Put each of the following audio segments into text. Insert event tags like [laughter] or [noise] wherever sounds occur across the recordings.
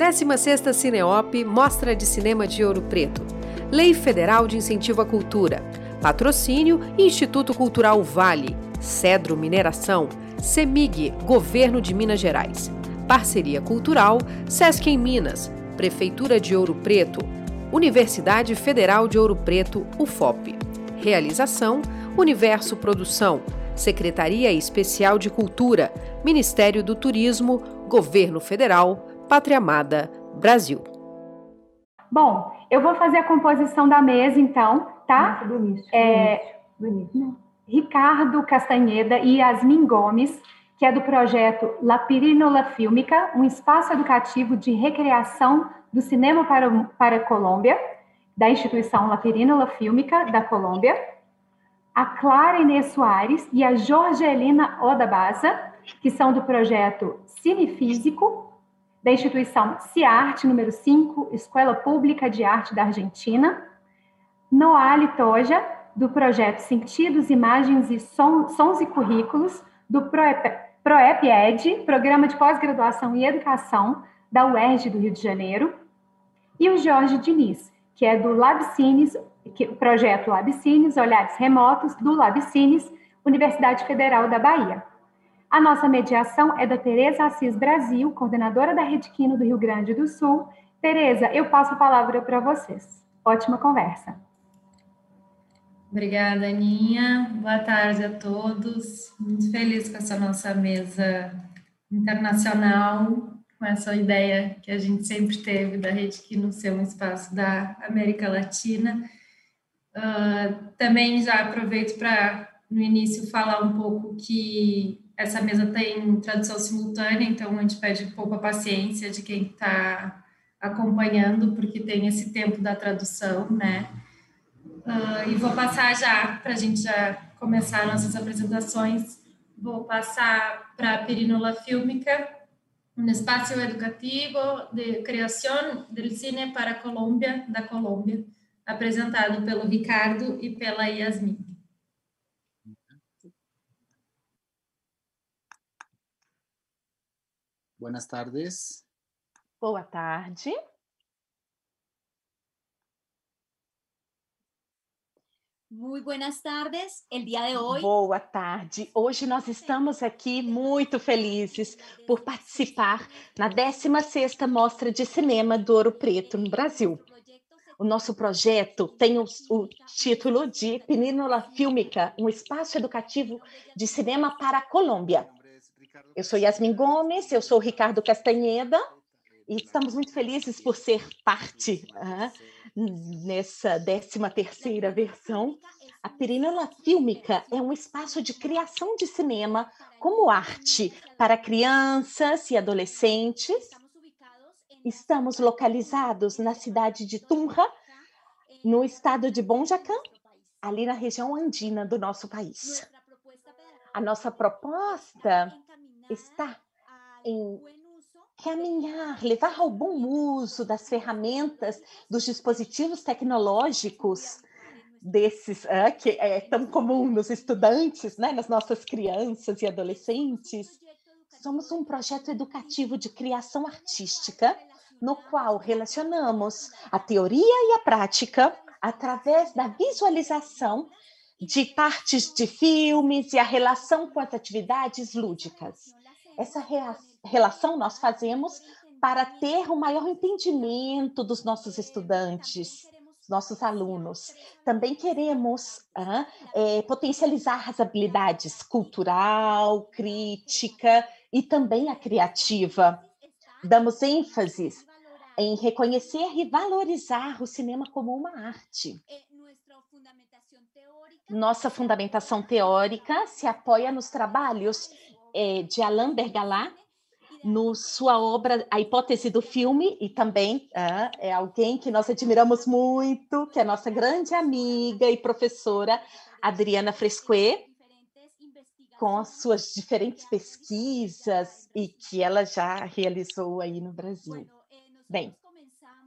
16ª Cineop Mostra de Cinema de Ouro Preto. Lei Federal de Incentivo à Cultura. Patrocínio Instituto Cultural Vale. Cedro Mineração. CEMIG, Governo de Minas Gerais. Parceria Cultural, Sesc em Minas, Prefeitura de Ouro Preto, Universidade Federal de Ouro Preto, UFOP. Realização, Universo Produção, Secretaria Especial de Cultura, Ministério do Turismo, Governo Federal, Pátria Amada, Brasil. Bom, eu vou fazer a composição da mesa, então, tá? Bonito. É, Bonito. Ricardo Castanheda e Yasmin Gomes, que é do projeto La Pirinola Fílmica, um espaço educativo de recreação do cinema para, para a Colômbia, da instituição La Pirinola Fílmica da Colômbia, a Clara Inês Soares e a Jorgelina Odabaza, que são do projeto Cine Físico, da instituição CIARTE número 5, Escola Pública de Arte da Argentina, Noali Toja, do projeto Sentidos, Imagens e Sons e Currículos, do ProEP, ProEP-ED, Programa de Pós-Graduação e Educação, da UERJ do Rio de Janeiro, e o Jorge Diniz, que é do Labcines, que, o projeto Labcines, Olhares Remotos, do Labcines, Universidade Federal da Bahia. A nossa mediação é da Tereza Assis Brasil, coordenadora da Rede Quino do Rio Grande do Sul. Tereza, eu passo a palavra para vocês. Ótima conversa. Obrigada, Aninha. Boa tarde a todos. Muito feliz com essa nossa mesa internacional, com essa ideia que a gente sempre teve da Rede Quino ser um espaço da América Latina. Uh, também já aproveito para, no início, falar um pouco que essa mesa tem tradução simultânea, então a gente pede um pouco a paciência de quem está acompanhando, porque tem esse tempo da tradução, né? Uh, e vou passar já, para a gente já começar nossas apresentações, vou passar para a Perinola Fílmica, um espaço educativo de criação do cine para a Colômbia, da Colômbia, apresentado pelo Ricardo e pela Yasmin. Buenas tardes. Boa tarde. Muy buenas tardes. El día de hoy. Boa tarde. Hoje nós estamos aqui muito felizes por participar na 16ª Mostra de Cinema do Ouro Preto no Brasil. O nosso projeto tem o, o título de Península Fílmica, um espaço educativo de cinema para a Colômbia. Eu sou Yasmin Gomes, eu sou Ricardo Castanheda e estamos muito felizes por ser parte uh, nessa 13 terceira versão. A Perinola Fílmica é um espaço de criação de cinema como arte para crianças e adolescentes Estamos localizados na cidade de Tunja, no estado de Bonjacã, ali na região andina do nosso país. A nossa proposta está em caminhar, levar ao bom uso das ferramentas, dos dispositivos tecnológicos desses ah, que é tão comum nos estudantes, né, nas nossas crianças e adolescentes. Somos um projeto educativo de criação artística no qual relacionamos a teoria e a prática através da visualização de partes de filmes e a relação com as atividades lúdicas. Essa relação nós fazemos para ter um maior entendimento dos nossos estudantes, nossos alunos. Também queremos é, potencializar as habilidades cultural, crítica e também a criativa. Damos ênfase em reconhecer e valorizar o cinema como uma arte. Nossa fundamentação teórica se apoia nos trabalhos eh, de Alain Bergalat, no sua obra A Hipótese do Filme, e também é alguém que nós admiramos muito, que é nossa grande amiga e professora, Adriana Fresque, com as suas diferentes pesquisas e que ela já realizou aí no Brasil. Bem,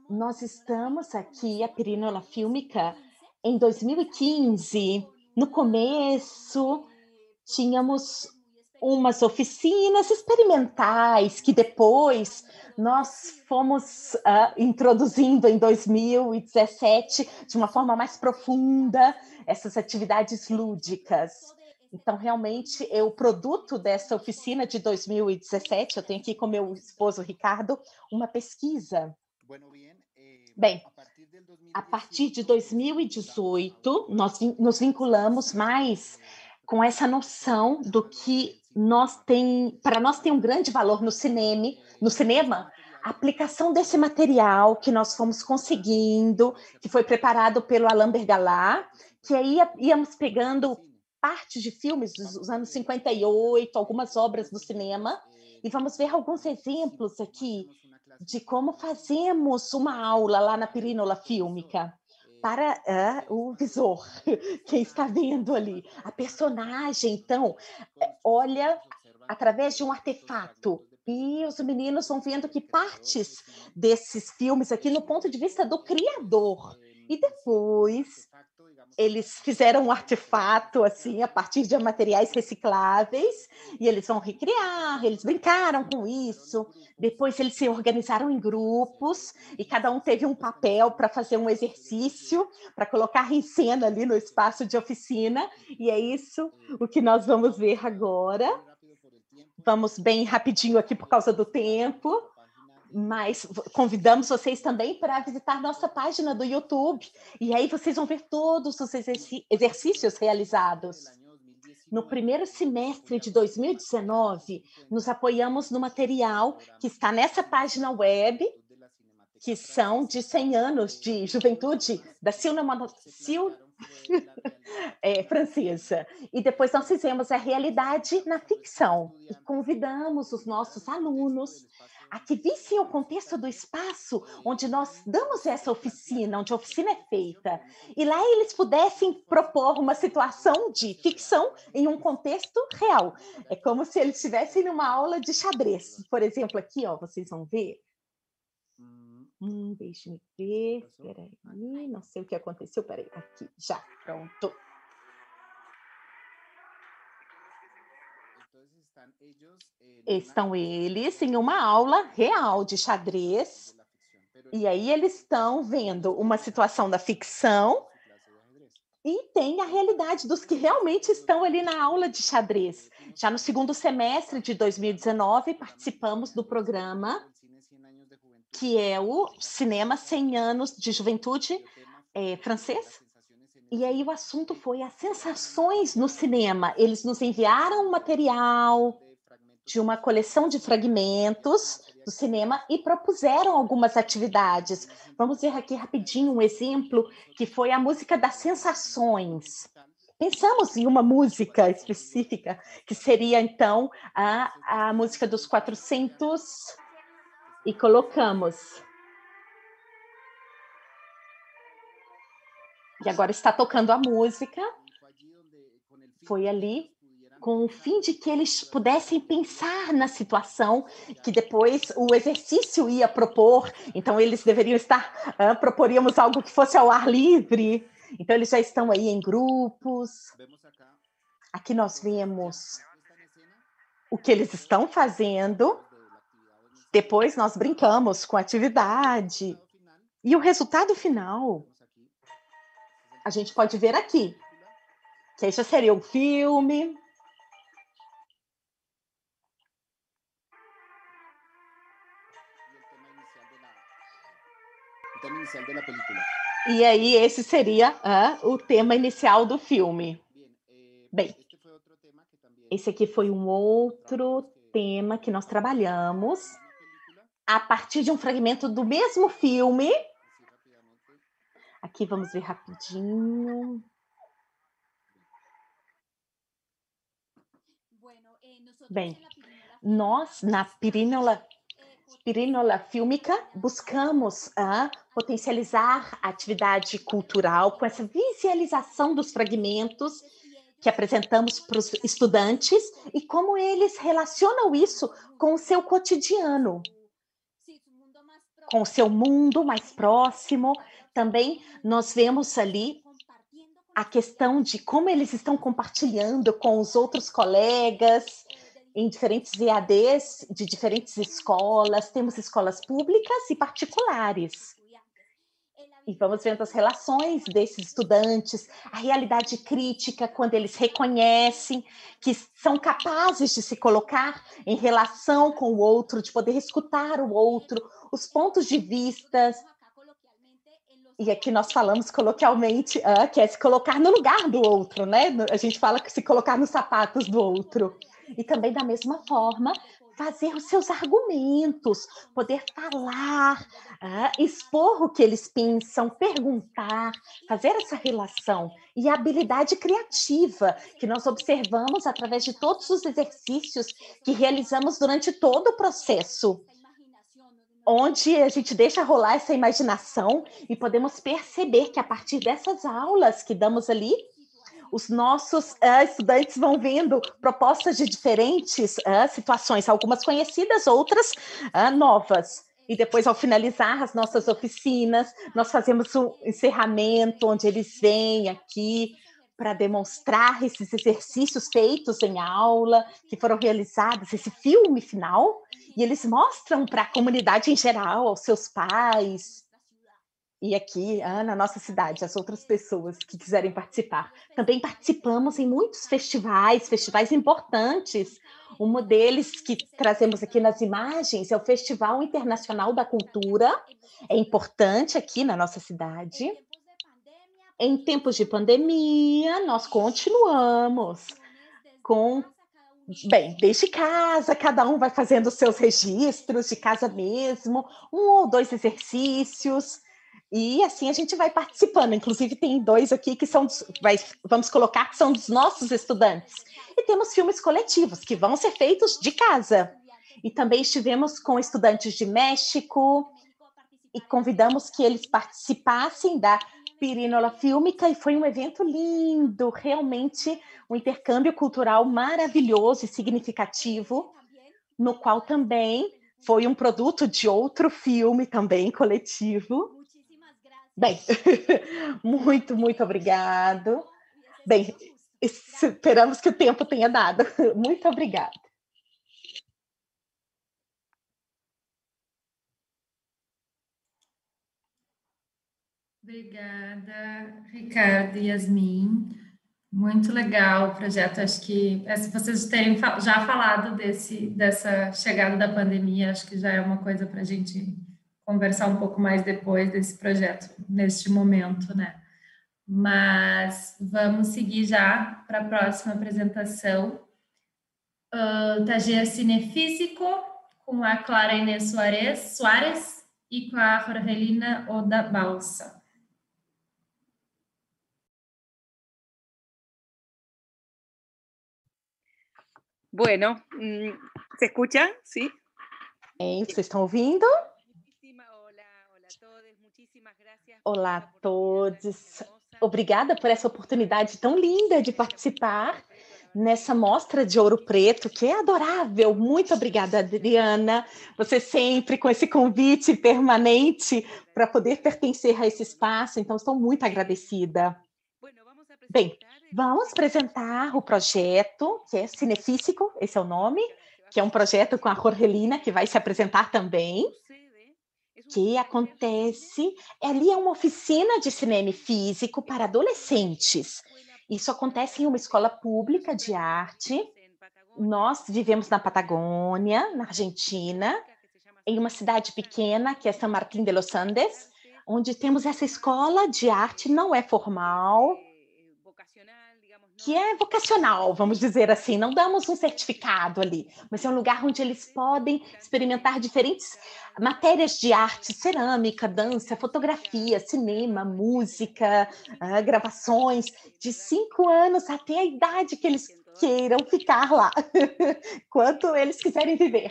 nós estamos aqui, a Perinola Fílmica, em 2015. No começo, tínhamos umas oficinas experimentais que depois nós fomos uh, introduzindo em 2017 de uma forma mais profunda essas atividades lúdicas. Então, realmente, é o produto dessa oficina de 2017. Eu tenho aqui com meu esposo Ricardo uma pesquisa. Bem, a partir de 2018, nós nos vinculamos mais com essa noção do que nós tem, para nós tem um grande valor no cinema, no cinema, a aplicação desse material que nós fomos conseguindo, que foi preparado pelo Alain Bergalá, que aí íamos pegando partes de filmes dos anos 58, algumas obras do cinema, e vamos ver alguns exemplos aqui de como fazemos uma aula lá na Pirínola Fílmica para uh, o visor, [laughs] quem está vendo ali. A personagem, então, eh, olha através de um artefato. E os meninos vão vendo que partes desses filmes aqui no ponto de vista do criador. E depois eles fizeram um artefato assim a partir de materiais recicláveis e eles vão recriar, eles brincaram com isso. Depois eles se organizaram em grupos e cada um teve um papel para fazer um exercício, para colocar em cena ali no espaço de oficina, e é isso o que nós vamos ver agora. Vamos bem rapidinho aqui por causa do tempo mas convidamos vocês também para visitar nossa página do YouTube. E aí vocês vão ver todos os exercícios realizados. No primeiro semestre de 2019, nos apoiamos no material que está nessa página web, que são de 100 anos de juventude da cinema, [laughs] é, francesa. E depois nós fizemos a realidade na ficção e convidamos os nossos alunos a que vissem o contexto do espaço onde nós damos essa oficina, onde a oficina é feita. E lá eles pudessem propor uma situação de ficção em um contexto real. É como se eles estivessem numa aula de xadrez. Por exemplo, aqui, ó, vocês vão ver. Hum, deixe-me ver. Espera aí, não sei o que aconteceu. Peraí, aqui, já, pronto. Estão eles em uma aula real de xadrez, e aí eles estão vendo uma situação da ficção e tem a realidade dos que realmente estão ali na aula de xadrez. Já no segundo semestre de 2019, participamos do programa que é o Cinema 100 Anos de Juventude é, francês. E aí o assunto foi as sensações no cinema. Eles nos enviaram um material, de uma coleção de fragmentos do cinema e propuseram algumas atividades. Vamos ver aqui rapidinho um exemplo que foi a música das sensações. Pensamos em uma música específica, que seria então a, a música dos 400 e colocamos. E agora está tocando a música. Foi ali com o fim de que eles pudessem pensar na situação que depois o exercício ia propor. Então, eles deveriam estar, proporíamos algo que fosse ao ar livre. Então, eles já estão aí em grupos. Aqui nós vemos o que eles estão fazendo. Depois nós brincamos com a atividade. E o resultado final, a gente pode ver aqui. Que já seria um filme. E aí, esse seria o tema inicial do filme. Bem, esse aqui foi um outro tema que nós trabalhamos a partir de um fragmento do mesmo filme. Aqui vamos ver rapidinho. Bem, nós na Pirínola Pirinola Fílmica, buscamos uh, potencializar a atividade cultural com essa visualização dos fragmentos que apresentamos para os estudantes e como eles relacionam isso com o seu cotidiano, com o seu mundo mais próximo. Também nós vemos ali a questão de como eles estão compartilhando com os outros colegas, em diferentes EADs de diferentes escolas, temos escolas públicas e particulares. E vamos vendo as relações desses estudantes, a realidade crítica, quando eles reconhecem que são capazes de se colocar em relação com o outro, de poder escutar o outro, os pontos de vistas. E aqui nós falamos coloquialmente uh, que é se colocar no lugar do outro, né? A gente fala que se colocar nos sapatos do outro. E também, da mesma forma, fazer os seus argumentos, poder falar, uh, expor o que eles pensam, perguntar, fazer essa relação. E a habilidade criativa, que nós observamos através de todos os exercícios que realizamos durante todo o processo onde a gente deixa rolar essa imaginação e podemos perceber que a partir dessas aulas que damos ali, os nossos uh, estudantes vão vendo propostas de diferentes uh, situações, algumas conhecidas, outras uh, novas. E depois, ao finalizar as nossas oficinas, nós fazemos um encerramento onde eles vêm aqui para demonstrar esses exercícios feitos em aula, que foram realizados, esse filme final, e eles mostram para a comunidade em geral, aos seus pais, e aqui ah, na nossa cidade, as outras pessoas que quiserem participar. Também participamos em muitos festivais, festivais importantes. Um deles que trazemos aqui nas imagens é o Festival Internacional da Cultura, é importante aqui na nossa cidade. Em tempos de pandemia, nós continuamos com Bem, desde casa, cada um vai fazendo os seus registros de casa mesmo, um ou dois exercícios, e assim a gente vai participando. Inclusive, tem dois aqui que são, vai, vamos colocar, que são dos nossos estudantes. E temos filmes coletivos que vão ser feitos de casa. E também estivemos com estudantes de México e convidamos que eles participassem da Pirinola Fílmica e foi um evento lindo, realmente um intercâmbio cultural maravilhoso e significativo, no qual também foi um produto de outro filme também coletivo Bem, [laughs] muito, muito obrigado. Bem, esperamos que o tempo tenha dado. Muito obrigada. Obrigada, Ricardo e Yasmin. Muito legal o projeto. Acho que é, se vocês terem já falado desse, dessa chegada da pandemia, acho que já é uma coisa para a gente conversar um pouco mais depois desse projeto, neste momento, né? Mas vamos seguir já para a próxima apresentação. Uh, Cinefísico, com a Clara Inês Soares, Soares e com a Jorgelina Oda Balsa. Bueno, mm, ¿se escucha? Sí. Vocês estão ouvindo? Olá a todos. Obrigada por essa oportunidade tão linda de participar nessa mostra de ouro preto, que é adorável. Muito obrigada, Adriana. Você sempre com esse convite permanente para poder pertencer a esse espaço, então estou muito agradecida. Bem, vamos apresentar o projeto, que é Cinefísico, esse é o nome, que é um projeto com a Jorgelina, que vai se apresentar também que acontece ali é uma oficina de cinema físico para adolescentes. Isso acontece em uma escola pública de arte. Nós vivemos na Patagônia, na Argentina, em uma cidade pequena que é San Martín de los Andes, onde temos essa escola de arte, não é formal, que é vocacional, vamos dizer assim. Não damos um certificado ali, mas é um lugar onde eles podem experimentar diferentes matérias de arte, cerâmica, dança, fotografia, cinema, música, uh, gravações, de cinco anos até a idade que eles queiram ficar lá, [laughs] quanto eles quiserem viver.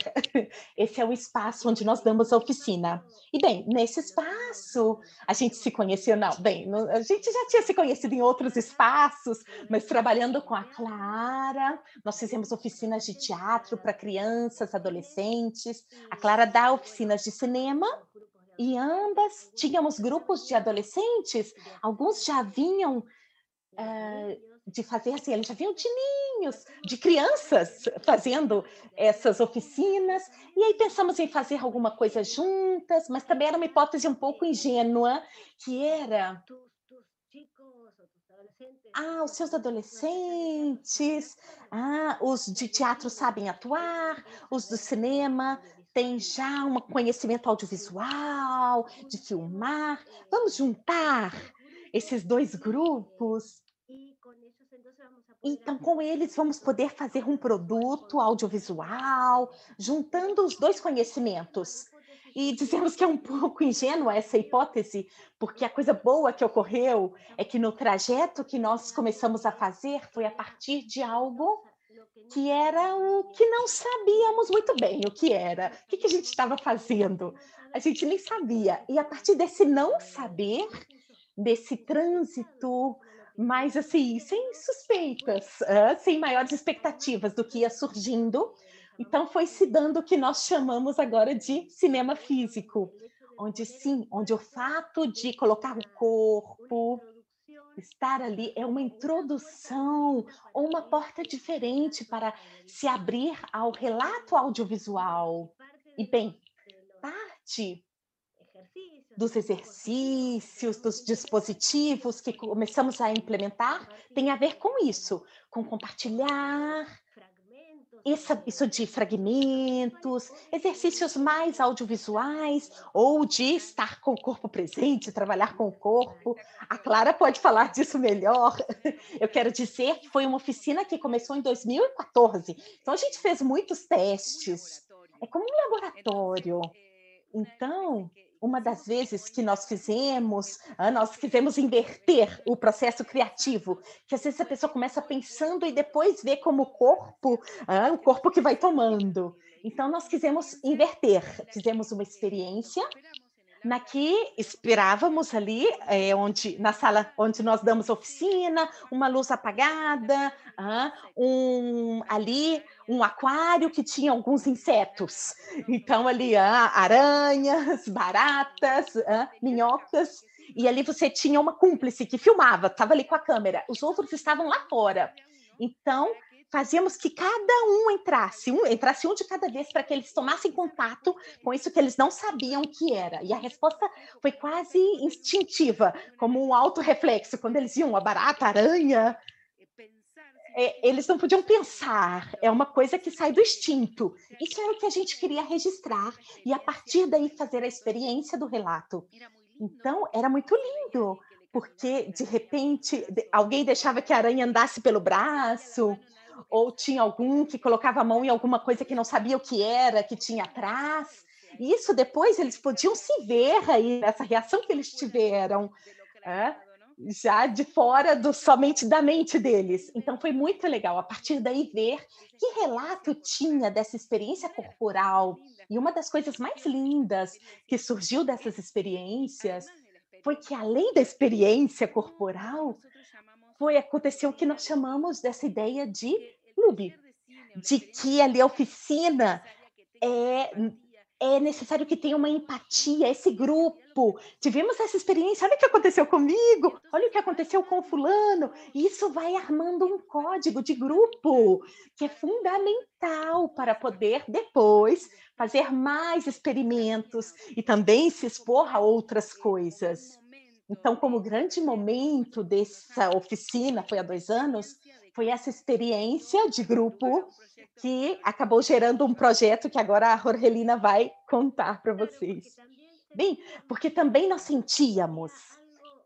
Esse é o espaço onde nós damos a oficina. E bem, nesse espaço, a gente se conheceu, não, bem, a gente já tinha se conhecido em outros espaços, mas trabalhando com a Clara, nós fizemos oficinas de teatro para crianças, adolescentes. A Clara dá oficinas de cinema e ambas tínhamos grupos de adolescentes, alguns já vinham uh, de fazer assim, eles já vinham de grupinhos de crianças fazendo essas oficinas, e aí pensamos em fazer alguma coisa juntas, mas também era uma hipótese um pouco ingênua, que era ah, os seus adolescentes, ah, os de teatro sabem atuar, os do cinema têm já um conhecimento audiovisual, de filmar. Vamos juntar esses dois grupos. Então, com eles, vamos poder fazer um produto audiovisual, juntando os dois conhecimentos. E dizemos que é um pouco ingênua essa hipótese, porque a coisa boa que ocorreu é que no trajeto que nós começamos a fazer foi a partir de algo que era o que não sabíamos muito bem o que era, o que, que a gente estava fazendo. A gente nem sabia. E a partir desse não saber, desse trânsito, mas assim, sem suspeitas, sem maiores expectativas do que ia surgindo, então foi se dando o que nós chamamos agora de cinema físico, onde sim, onde o fato de colocar o corpo, estar ali é uma introdução ou uma porta diferente para se abrir ao relato audiovisual. E bem, parte dos exercícios, dos dispositivos que começamos a implementar tem a ver com isso, com compartilhar, isso, isso de fragmentos, exercícios mais audiovisuais ou de estar com o corpo presente, trabalhar com o corpo. A Clara pode falar disso melhor. [laughs] Eu quero dizer que foi uma oficina que começou em 2014. Então a gente fez muitos testes. É como um laboratório. Então, uma das vezes que nós fizemos, ah, nós quisemos inverter o processo criativo, que às vezes a pessoa começa pensando e depois vê como o corpo, ah, o corpo que vai tomando. Então, nós quisemos inverter, fizemos uma experiência na que esperávamos ali, é, onde na sala onde nós damos oficina, uma luz apagada, um ali um aquário que tinha alguns insetos. Então ali aranhas, baratas, minhocas. E ali você tinha uma cúmplice que filmava, estava ali com a câmera. Os outros estavam lá fora. Então fazíamos que cada um entrasse, um, entrasse um de cada vez para que eles tomassem contato com isso que eles não sabiam que era. E a resposta foi quase instintiva, como um auto-reflexo. Quando eles iam a barata, a aranha, é, eles não podiam pensar, é uma coisa que sai do instinto. Isso era o que a gente queria registrar e a partir daí fazer a experiência do relato. Então, era muito lindo, porque de repente alguém deixava que a aranha andasse pelo braço, ou tinha algum que colocava a mão em alguma coisa que não sabia o que era, que tinha atrás. Isso depois eles podiam se ver aí, essa reação que eles tiveram, é, já de fora do somente da mente deles. Então foi muito legal a partir daí ver que relato tinha dessa experiência corporal. E uma das coisas mais lindas que surgiu dessas experiências foi que além da experiência corporal, foi aconteceu o que nós chamamos dessa ideia de clube, de que ali a oficina é é necessário que tenha uma empatia, esse grupo. Tivemos essa experiência, olha o que aconteceu comigo, olha o que aconteceu com fulano. Isso vai armando um código de grupo que é fundamental para poder depois fazer mais experimentos e também se expor a outras coisas. Então, como grande momento dessa oficina, foi há dois anos, foi essa experiência de grupo que acabou gerando um projeto que agora a Jorgelina vai contar para vocês. Bem, porque também nós sentíamos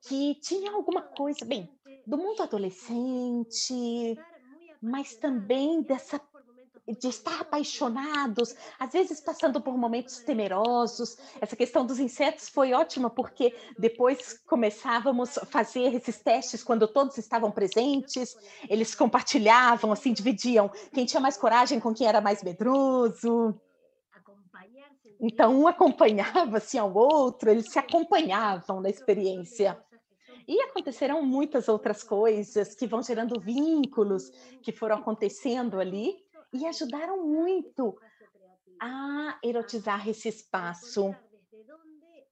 que tinha alguma coisa, bem, do mundo adolescente, mas também dessa de estar apaixonados, às vezes passando por momentos temerosos. Essa questão dos insetos foi ótima, porque depois começávamos a fazer esses testes quando todos estavam presentes, eles compartilhavam, assim, dividiam quem tinha mais coragem com quem era mais medroso. Então, um acompanhava assim, ao outro, eles se acompanhavam na experiência. E aconteceram muitas outras coisas que vão gerando vínculos que foram acontecendo ali e ajudaram muito a erotizar esse espaço,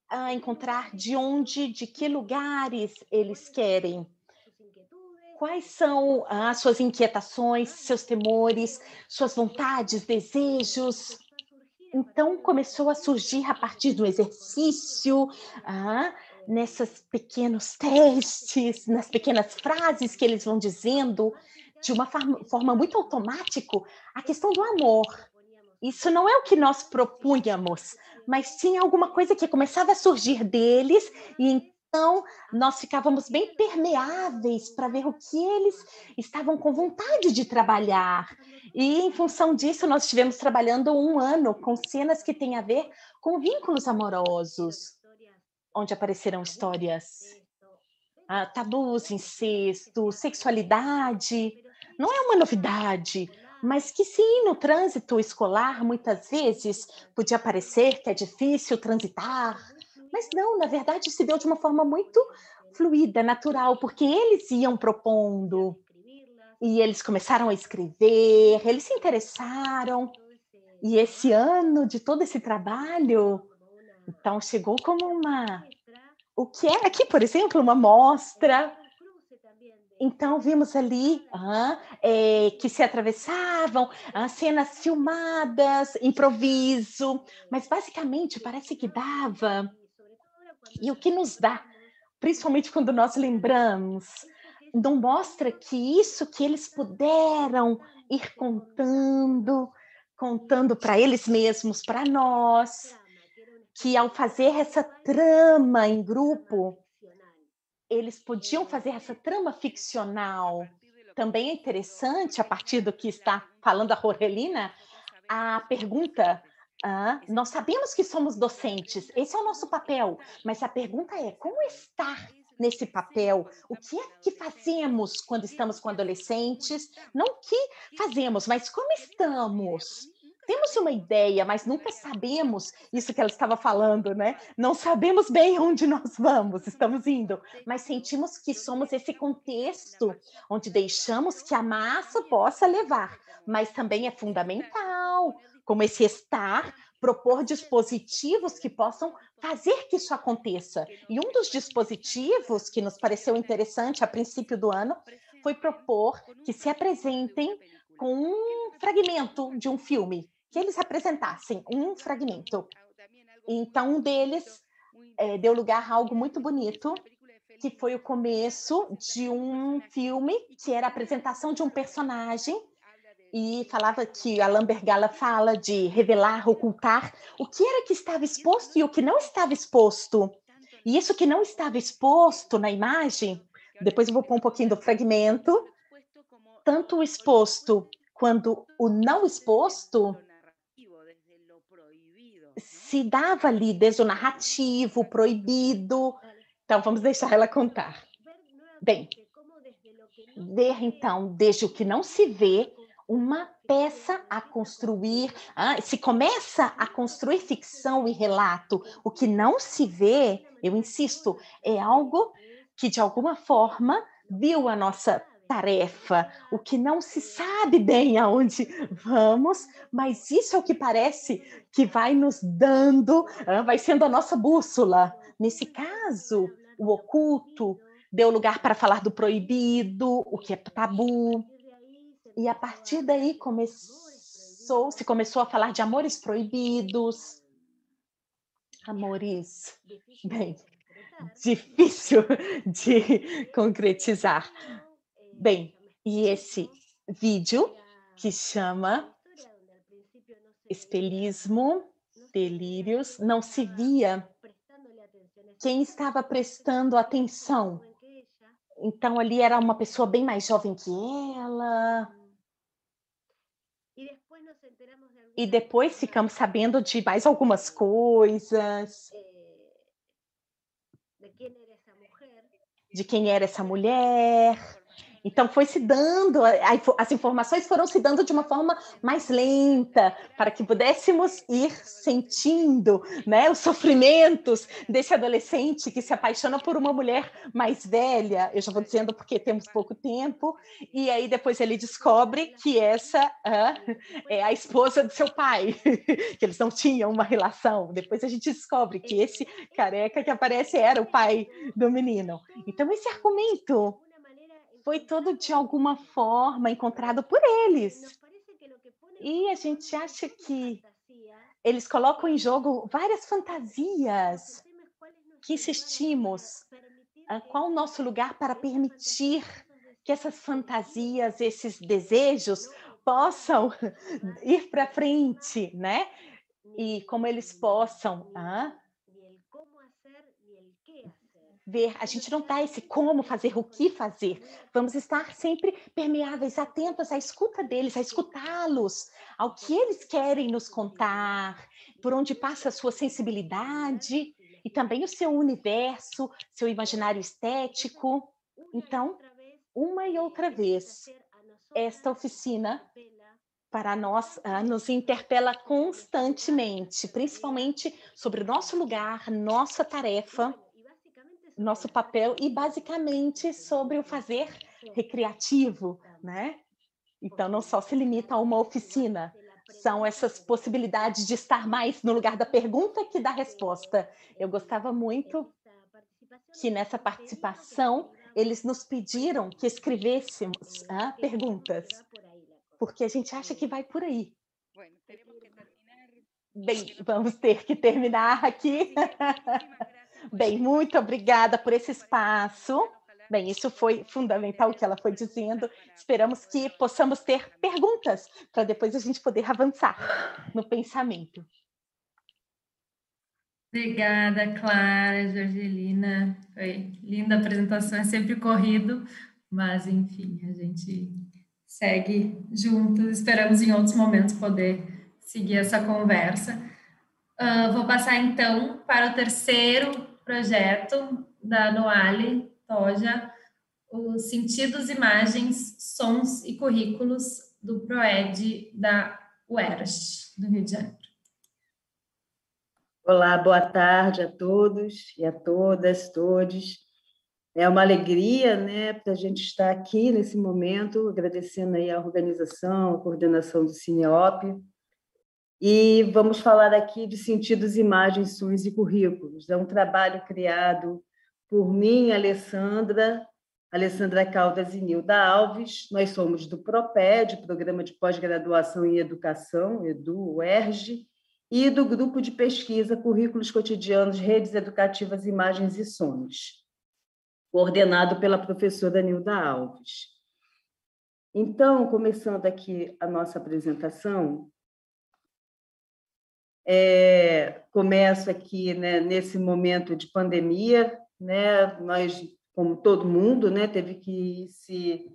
a encontrar de onde, de que lugares eles querem quais são as suas inquietações, seus temores, suas vontades, desejos. Então, começou a surgir a partir do exercício, ah, nesses pequenos testes, nas pequenas frases que eles vão dizendo, de uma forma muito automática, a questão do amor. Isso não é o que nós propunhamos, mas tinha alguma coisa que começava a surgir deles e então, nós ficávamos bem permeáveis para ver o que eles estavam com vontade de trabalhar. E, em função disso, nós estivemos trabalhando um ano com cenas que têm a ver com vínculos amorosos, onde apareceram histórias ah, tabus, incesto, sexualidade. Não é uma novidade, mas que sim, no trânsito escolar, muitas vezes podia parecer que é difícil transitar mas não, na verdade, se deu de uma forma muito fluida, natural, porque eles iam propondo e eles começaram a escrever, eles se interessaram. E esse ano de todo esse trabalho, então chegou como uma o que é aqui, por exemplo, uma mostra. Então vimos ali é, que se atravessavam ah, cenas filmadas, improviso, mas basicamente parece que dava. E o que nos dá, principalmente quando nós lembramos, não mostra que isso que eles puderam ir contando, contando para eles mesmos, para nós, que ao fazer essa trama em grupo, eles podiam fazer essa trama ficcional. Também é interessante, a partir do que está falando a Rorelina, a pergunta ah, nós sabemos que somos docentes, esse é o nosso papel, mas a pergunta é como estar nesse papel? O que é que fazemos quando estamos com adolescentes? Não o que fazemos, mas como estamos? Temos uma ideia, mas nunca sabemos isso que ela estava falando, né? Não sabemos bem onde nós vamos, estamos indo, mas sentimos que somos esse contexto onde deixamos que a massa possa levar, mas também é fundamental como esse estar, propor dispositivos que possam fazer que isso aconteça. E um dos dispositivos que nos pareceu interessante a princípio do ano foi propor que se apresentem com um fragmento de um filme, que eles apresentassem um fragmento. Então, um deles é, deu lugar a algo muito bonito, que foi o começo de um filme que era a apresentação de um personagem e falava que a Lambergala fala de revelar, ocultar o que era que estava exposto e o que não estava exposto. E isso que não estava exposto na imagem, depois eu vou pôr um pouquinho do fragmento, tanto o exposto quanto o não exposto se dava ali desde o narrativo, proibido. Então vamos deixar ela contar. Bem, ver então desde o que não se vê uma peça a construir. Se começa a construir ficção e relato, o que não se vê, eu insisto, é algo que de alguma forma viu a nossa tarefa, o que não se sabe bem aonde vamos, mas isso é o que parece que vai nos dando, vai sendo a nossa bússola. Nesse caso, o oculto deu lugar para falar do proibido, o que é tabu, e a partir daí começou, se começou a falar de amores proibidos, amores, bem, difícil de concretizar. Bem, e esse vídeo que chama Espelhismo, Delírios, não se via quem estava prestando atenção. Então, ali era uma pessoa bem mais jovem que ela, e depois ficamos sabendo de mais algumas coisas. De quem era essa mulher. Então, foi se dando, as informações foram se dando de uma forma mais lenta, para que pudéssemos ir sentindo né, os sofrimentos desse adolescente que se apaixona por uma mulher mais velha. Eu já vou dizendo porque temos pouco tempo, e aí depois ele descobre que essa é a esposa do seu pai, [laughs] que eles não tinham uma relação. Depois a gente descobre que esse careca que aparece era o pai do menino. Então, esse argumento foi todo de alguma forma encontrado por eles. E a gente acha que eles colocam em jogo várias fantasias que insistimos. Qual o nosso lugar para permitir que essas fantasias, esses desejos possam [laughs] ir para frente, né? E como eles possam ah, ver, a gente não está esse como fazer, o que fazer. Vamos estar sempre permeáveis, atentos à escuta deles, a escutá-los, ao que eles querem nos contar, por onde passa a sua sensibilidade e também o seu universo, seu imaginário estético. Então, uma e outra vez, esta oficina para nós uh, nos interpela constantemente, principalmente sobre o nosso lugar, nossa tarefa, nosso papel e basicamente sobre o fazer recreativo, né? Então não só se limita a uma oficina, são essas possibilidades de estar mais no lugar da pergunta que da resposta. Eu gostava muito que nessa participação eles nos pediram que escrevêssemos ah, perguntas, porque a gente acha que vai por aí. Bem, vamos ter que terminar aqui. [laughs] Bem, muito obrigada por esse espaço. Bem, isso foi fundamental o que ela foi dizendo. Esperamos que possamos ter perguntas para depois a gente poder avançar no pensamento. Obrigada, Clara, Jorgelina. Foi linda a apresentação, é sempre corrido, mas enfim, a gente segue juntos. Esperamos em outros momentos poder seguir essa conversa. Uh, vou passar então para o terceiro projeto da Noale Toja, os sentidos, imagens, sons e currículos do PROED da UERJ, do Rio de Janeiro. Olá, boa tarde a todos e a todas, todos. É uma alegria, né, para a gente estar aqui nesse momento, agradecendo aí a organização, a coordenação do Cineop. E vamos falar aqui de sentidos, imagens, sons e currículos. É um trabalho criado por mim, Alessandra, Alessandra Caldas e Nilda Alves. Nós somos do PROPED, Programa de Pós-Graduação em Educação, EDU, UERJ, e do grupo de pesquisa Currículos Cotidianos, Redes Educativas, Imagens e Sons, coordenado pela professora Nilda Alves. Então, começando aqui a nossa apresentação, é, começo aqui né, nesse momento de pandemia, né, nós, como todo mundo, né, teve que se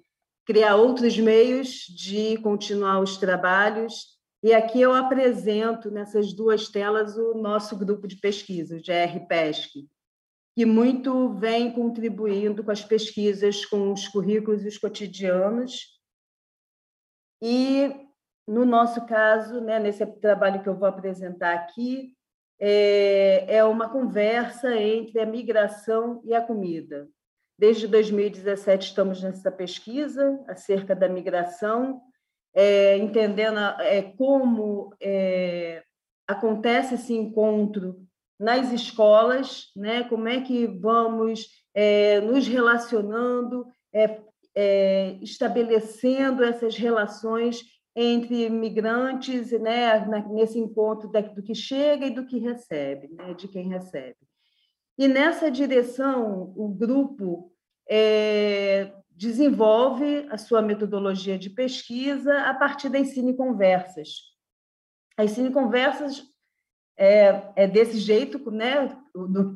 criar outros meios de continuar os trabalhos e aqui eu apresento nessas duas telas o nosso grupo de pesquisa, o GRPESC, que muito vem contribuindo com as pesquisas, com os currículos e os cotidianos. E, no nosso caso, né, nesse trabalho que eu vou apresentar aqui, é, é uma conversa entre a migração e a comida. Desde 2017 estamos nessa pesquisa acerca da migração é, entendendo é, como é, acontece esse encontro nas escolas, né? como é que vamos é, nos relacionando, é, é, estabelecendo essas relações entre migrantes, né? nesse encontro do que chega e do que recebe, né? de quem recebe. E nessa direção, o grupo é, desenvolve a sua metodologia de pesquisa a partir da Ensine Conversas. A Ensine Conversas é, é desse jeito, né?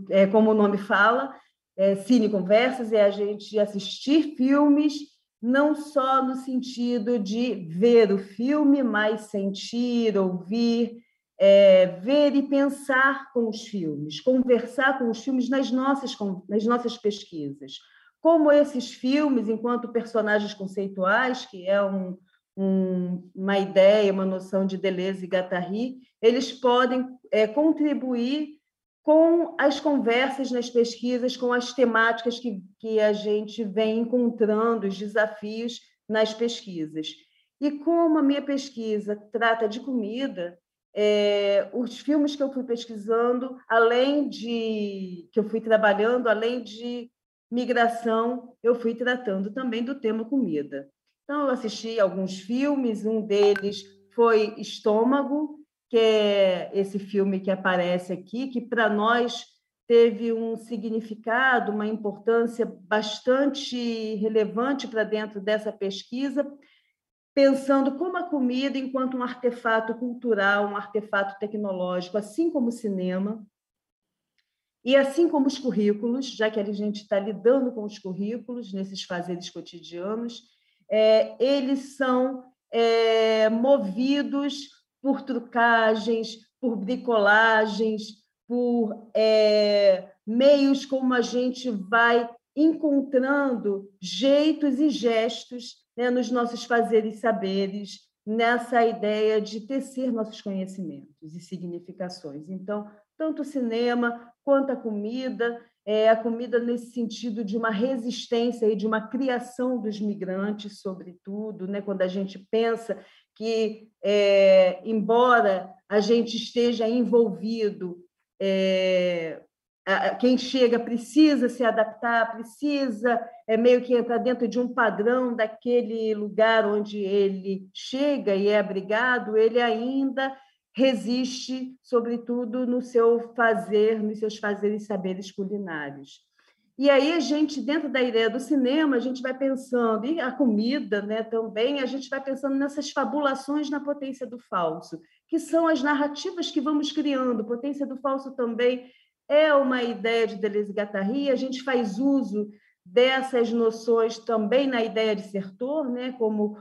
é, como o nome fala, é, Cine Conversas é a gente assistir filmes, não só no sentido de ver o filme, mas sentir, ouvir, é, ver e pensar com os filmes, conversar com os filmes nas nossas, nas nossas pesquisas. Como esses filmes, enquanto personagens conceituais, que é um, um, uma ideia, uma noção de Deleuze e Guattari, eles podem é, contribuir com as conversas nas pesquisas, com as temáticas que, que a gente vem encontrando, os desafios nas pesquisas. E como a minha pesquisa trata de comida, é, os filmes que eu fui pesquisando, além de que eu fui trabalhando, além de migração, eu fui tratando também do tema comida. Então, eu assisti alguns filmes, um deles foi Estômago, que é esse filme que aparece aqui, que para nós teve um significado, uma importância bastante relevante para dentro dessa pesquisa, pensando como a comida, enquanto um artefato cultural, um artefato tecnológico, assim como o cinema, e assim como os currículos, já que a gente está lidando com os currículos nesses fazeres cotidianos, é, eles são é, movidos por trucagens, por bricolagens, por é, meios como a gente vai encontrando jeitos e gestos né, nos nossos fazeres saberes, nessa ideia de tecer nossos conhecimentos e significações. Então, tanto o cinema quanto a comida, é, a comida nesse sentido de uma resistência e de uma criação dos migrantes, sobretudo, né? quando a gente pensa que, é, embora a gente esteja envolvido é, quem chega precisa se adaptar, precisa é meio que entrar dentro de um padrão daquele lugar onde ele chega e é abrigado, ele ainda resiste, sobretudo no seu fazer, nos seus fazeres e saberes culinários. E aí a gente, dentro da ideia do cinema, a gente vai pensando, e a comida né, também, a gente vai pensando nessas fabulações na potência do falso, que são as narrativas que vamos criando. Potência do falso também é uma ideia de Deleuze e Guattari, a gente faz uso dessas noções também na ideia de Sertor, né? como,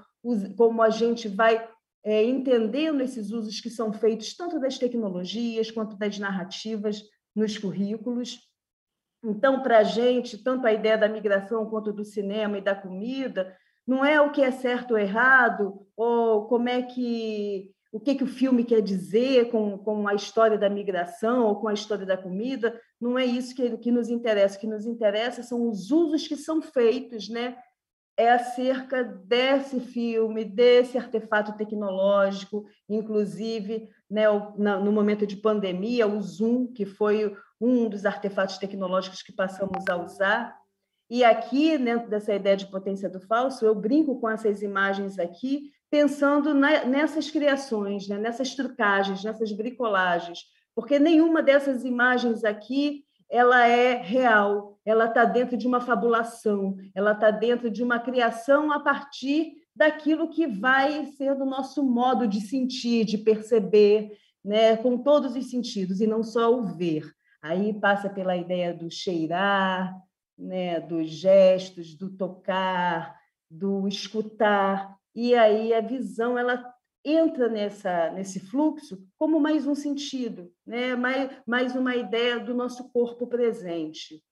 como a gente vai é, entendendo esses usos que são feitos tanto das tecnologias quanto das narrativas nos currículos. Então, para a gente, tanto a ideia da migração quanto do cinema e da comida, não é o que é certo ou errado, ou como é que o que, que o filme quer dizer com, com a história da migração ou com a história da comida, não é isso que, que nos interessa. O que nos interessa são os usos que são feitos, né? é acerca desse filme, desse artefato tecnológico, inclusive né, no momento de pandemia, o Zoom, que foi um dos artefatos tecnológicos que passamos a usar. E aqui, dentro dessa ideia de potência do falso, eu brinco com essas imagens aqui, pensando nessas criações, né? nessas trucagens, nessas bricolagens, porque nenhuma dessas imagens aqui ela é real, ela está dentro de uma fabulação, ela está dentro de uma criação a partir daquilo que vai ser do nosso modo de sentir, de perceber, né? com todos os sentidos, e não só o ver. Aí passa pela ideia do cheirar, né? dos gestos, do tocar, do escutar, e aí a visão ela entra nessa nesse fluxo como mais um sentido, né? mais, mais uma ideia do nosso corpo presente.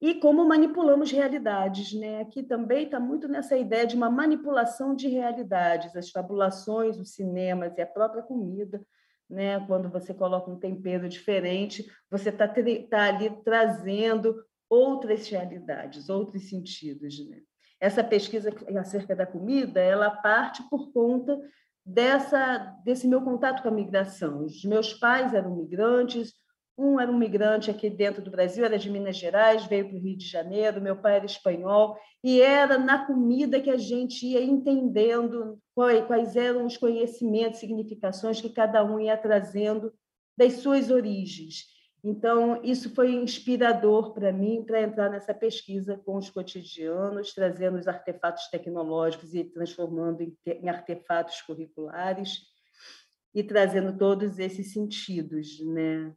E como manipulamos realidades. Né? Aqui também está muito nessa ideia de uma manipulação de realidades, as fabulações, os cinemas e a própria comida. Né? Quando você coloca um tempero diferente, você está tá ali trazendo outras realidades, outros sentidos. Né? Essa pesquisa acerca da comida, ela parte por conta dessa desse meu contato com a migração. Os meus pais eram migrantes, um era um migrante aqui dentro do Brasil, era de Minas Gerais, veio para o Rio de Janeiro, meu pai era espanhol, e era na comida que a gente ia entendendo quais eram os conhecimentos, significações que cada um ia trazendo das suas origens. Então, isso foi inspirador para mim para entrar nessa pesquisa com os cotidianos, trazendo os artefatos tecnológicos e transformando em artefatos curriculares e trazendo todos esses sentidos, né,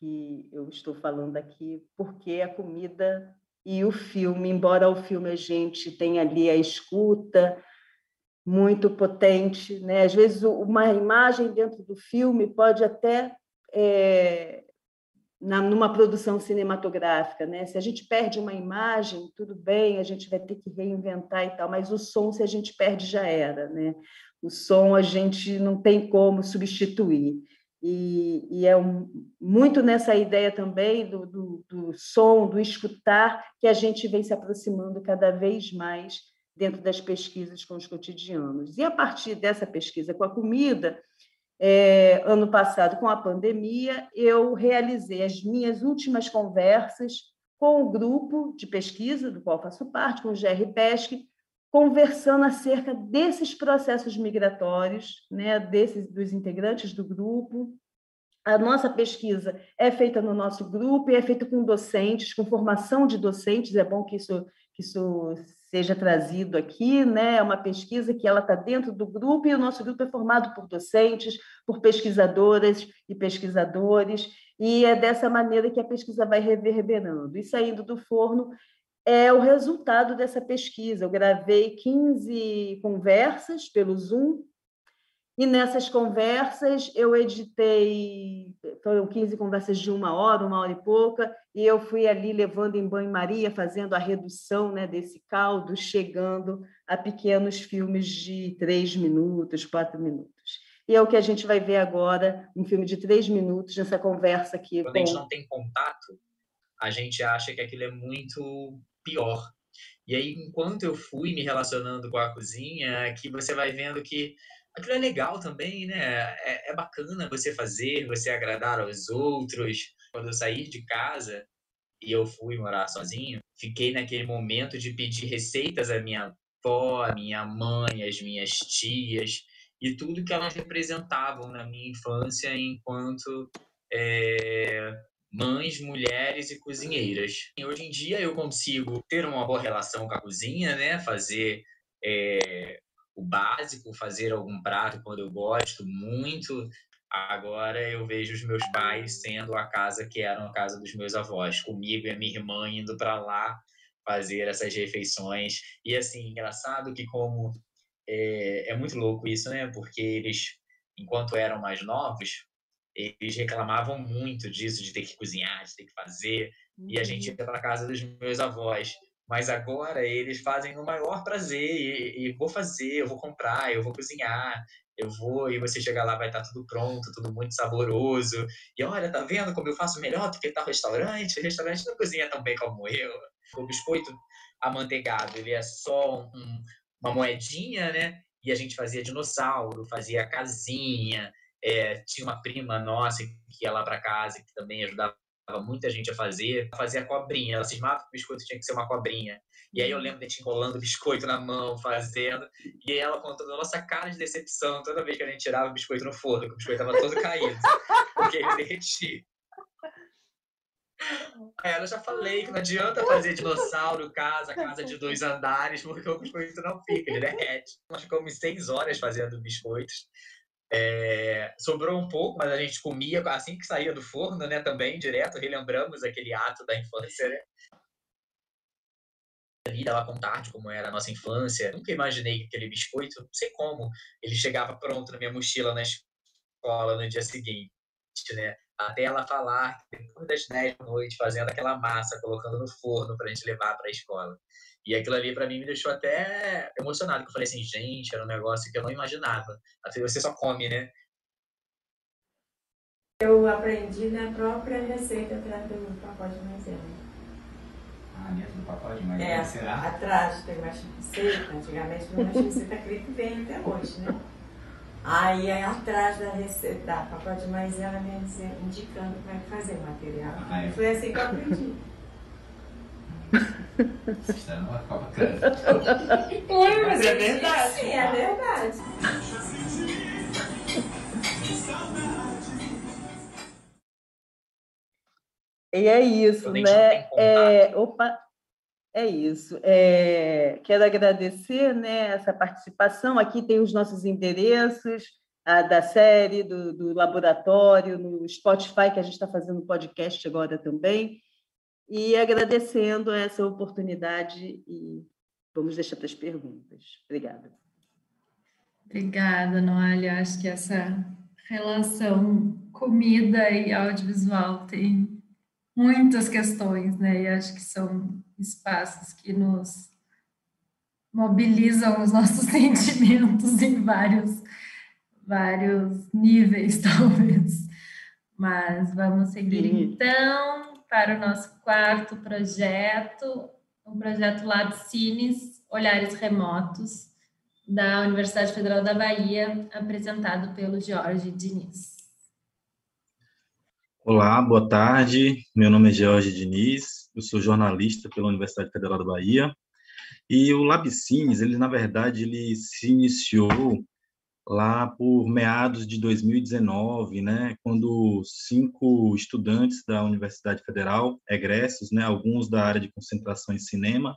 que eu estou falando aqui, porque a comida e o filme, embora o filme a gente tenha ali a escuta muito potente, né, às vezes uma imagem dentro do filme pode até é, na, numa produção cinematográfica, né? Se a gente perde uma imagem, tudo bem, a gente vai ter que reinventar e tal, mas o som, se a gente perde, já era, né? O som a gente não tem como substituir. E, e é um, muito nessa ideia também do, do, do som, do escutar, que a gente vem se aproximando cada vez mais dentro das pesquisas com os cotidianos. E a partir dessa pesquisa com a comida, é, ano passado, com a pandemia, eu realizei as minhas últimas conversas com o grupo de pesquisa do qual faço parte, com o GR Pesque, conversando acerca desses processos migratórios, né, desses dos integrantes do grupo. A nossa pesquisa é feita no nosso grupo e é feita com docentes, com formação de docentes. É bom que isso que isso seja trazido aqui, né? É uma pesquisa que ela está dentro do grupo e o nosso grupo é formado por docentes, por pesquisadoras e pesquisadores, e é dessa maneira que a pesquisa vai reverberando. E saindo do forno é o resultado dessa pesquisa. Eu gravei 15 conversas pelo Zoom e nessas conversas eu editei, foram 15 conversas de uma hora, uma hora e pouca, e eu fui ali levando em banho-maria, fazendo a redução né, desse caldo, chegando a pequenos filmes de três minutos, quatro minutos. E é o que a gente vai ver agora, um filme de três minutos, nessa conversa aqui. Quando com... a gente não tem contato, a gente acha que aquilo é muito pior. E aí, enquanto eu fui me relacionando com a cozinha, que você vai vendo que aquilo é legal também, né? É, é bacana você fazer, você agradar aos outros. Quando eu saí de casa e eu fui morar sozinho, fiquei naquele momento de pedir receitas à minha avó, à minha mãe, às minhas tias e tudo que elas representavam na minha infância enquanto é, mães, mulheres e cozinheiras. E hoje em dia eu consigo ter uma boa relação com a cozinha, né? Fazer é, o básico, fazer algum prato quando eu gosto muito. Agora eu vejo os meus pais sendo a casa que era a casa dos meus avós, comigo e a minha irmã indo para lá fazer essas refeições. E assim, engraçado que como é, é muito louco isso, né? Porque eles, enquanto eram mais novos, eles reclamavam muito disso, de ter que cozinhar, de ter que fazer. Uhum. E a gente uhum. ia para casa dos meus avós mas agora eles fazem no maior prazer e, e, vou fazer, eu vou comprar, eu vou cozinhar, eu vou e você chegar lá vai estar tudo pronto, tudo muito saboroso. E olha, tá vendo como eu faço melhor do que tal restaurante? O restaurante não cozinha tão bem como eu. O biscoito amanteigado, ele é só um, uma moedinha, né? E a gente fazia dinossauro, fazia casinha. É, tinha uma prima nossa que ia lá para casa que também ajudava muita gente a fazer, fazia cobrinha. Ela cismava que o biscoito tinha que ser uma cobrinha. E aí eu lembro de gente enrolando o biscoito na mão, fazendo. E ela contando a nossa cara de decepção toda vez que a gente tirava o biscoito no forno, que o biscoito estava todo caído, [laughs] porque ele derretia. É, eu já falei que não adianta fazer dinossauro, casa, casa de dois andares, porque o biscoito não fica, ele derrete. Nós ficamos seis horas fazendo biscoitos. É, sobrou um pouco, mas a gente comia assim que saía do forno, né? Também, direto, relembramos aquele ato da infância, né? Ali dava contar de como era a nossa infância. Nunca imaginei que aquele biscoito, não sei como, ele chegava pronto na minha mochila na escola no dia seguinte, né? Até ela falar depois das 10 da noite, fazendo aquela massa, colocando no forno para a gente levar para a escola. E aquilo ali, para mim, me deixou até emocionado, que eu falei assim, gente, era um negócio que eu não imaginava. Até você só come, né? Eu aprendi na própria receita atrás do pacote de maisena. Ah, dentro do pacote de maisena, é, será? atrás tem mais receita, antigamente não tinha receita clipe vem até hoje, né? Aí, aí atrás da receita, da pacote de maisena, vem indicando como é que fazer o material. Ah, é. Foi assim que eu aprendi. Está numa Copa Oi, mas é verdade. Sim, é verdade. E é isso, né? É, opa, é isso. É, quero agradecer né, essa participação. Aqui tem os nossos endereços a, da série, do, do laboratório, no Spotify, que a gente está fazendo podcast agora também e agradecendo essa oportunidade e vamos deixar para as perguntas. Obrigada. Obrigada, Noelia. Acho que essa relação comida e audiovisual tem muitas questões, né? E acho que são espaços que nos mobilizam os nossos [laughs] sentimentos em vários vários níveis, [laughs] talvez. Mas vamos seguir Sim. então para o nosso quarto projeto, o projeto Lab Cines, Olhares Remotos, da Universidade Federal da Bahia, apresentado pelo Jorge Diniz. Olá, boa tarde. Meu nome é Jorge Diniz, eu sou jornalista pela Universidade Federal da Bahia. E o Labicines, ele na verdade ele se iniciou lá por meados de 2019, né, quando cinco estudantes da Universidade Federal, egressos, né, alguns da área de concentração em cinema,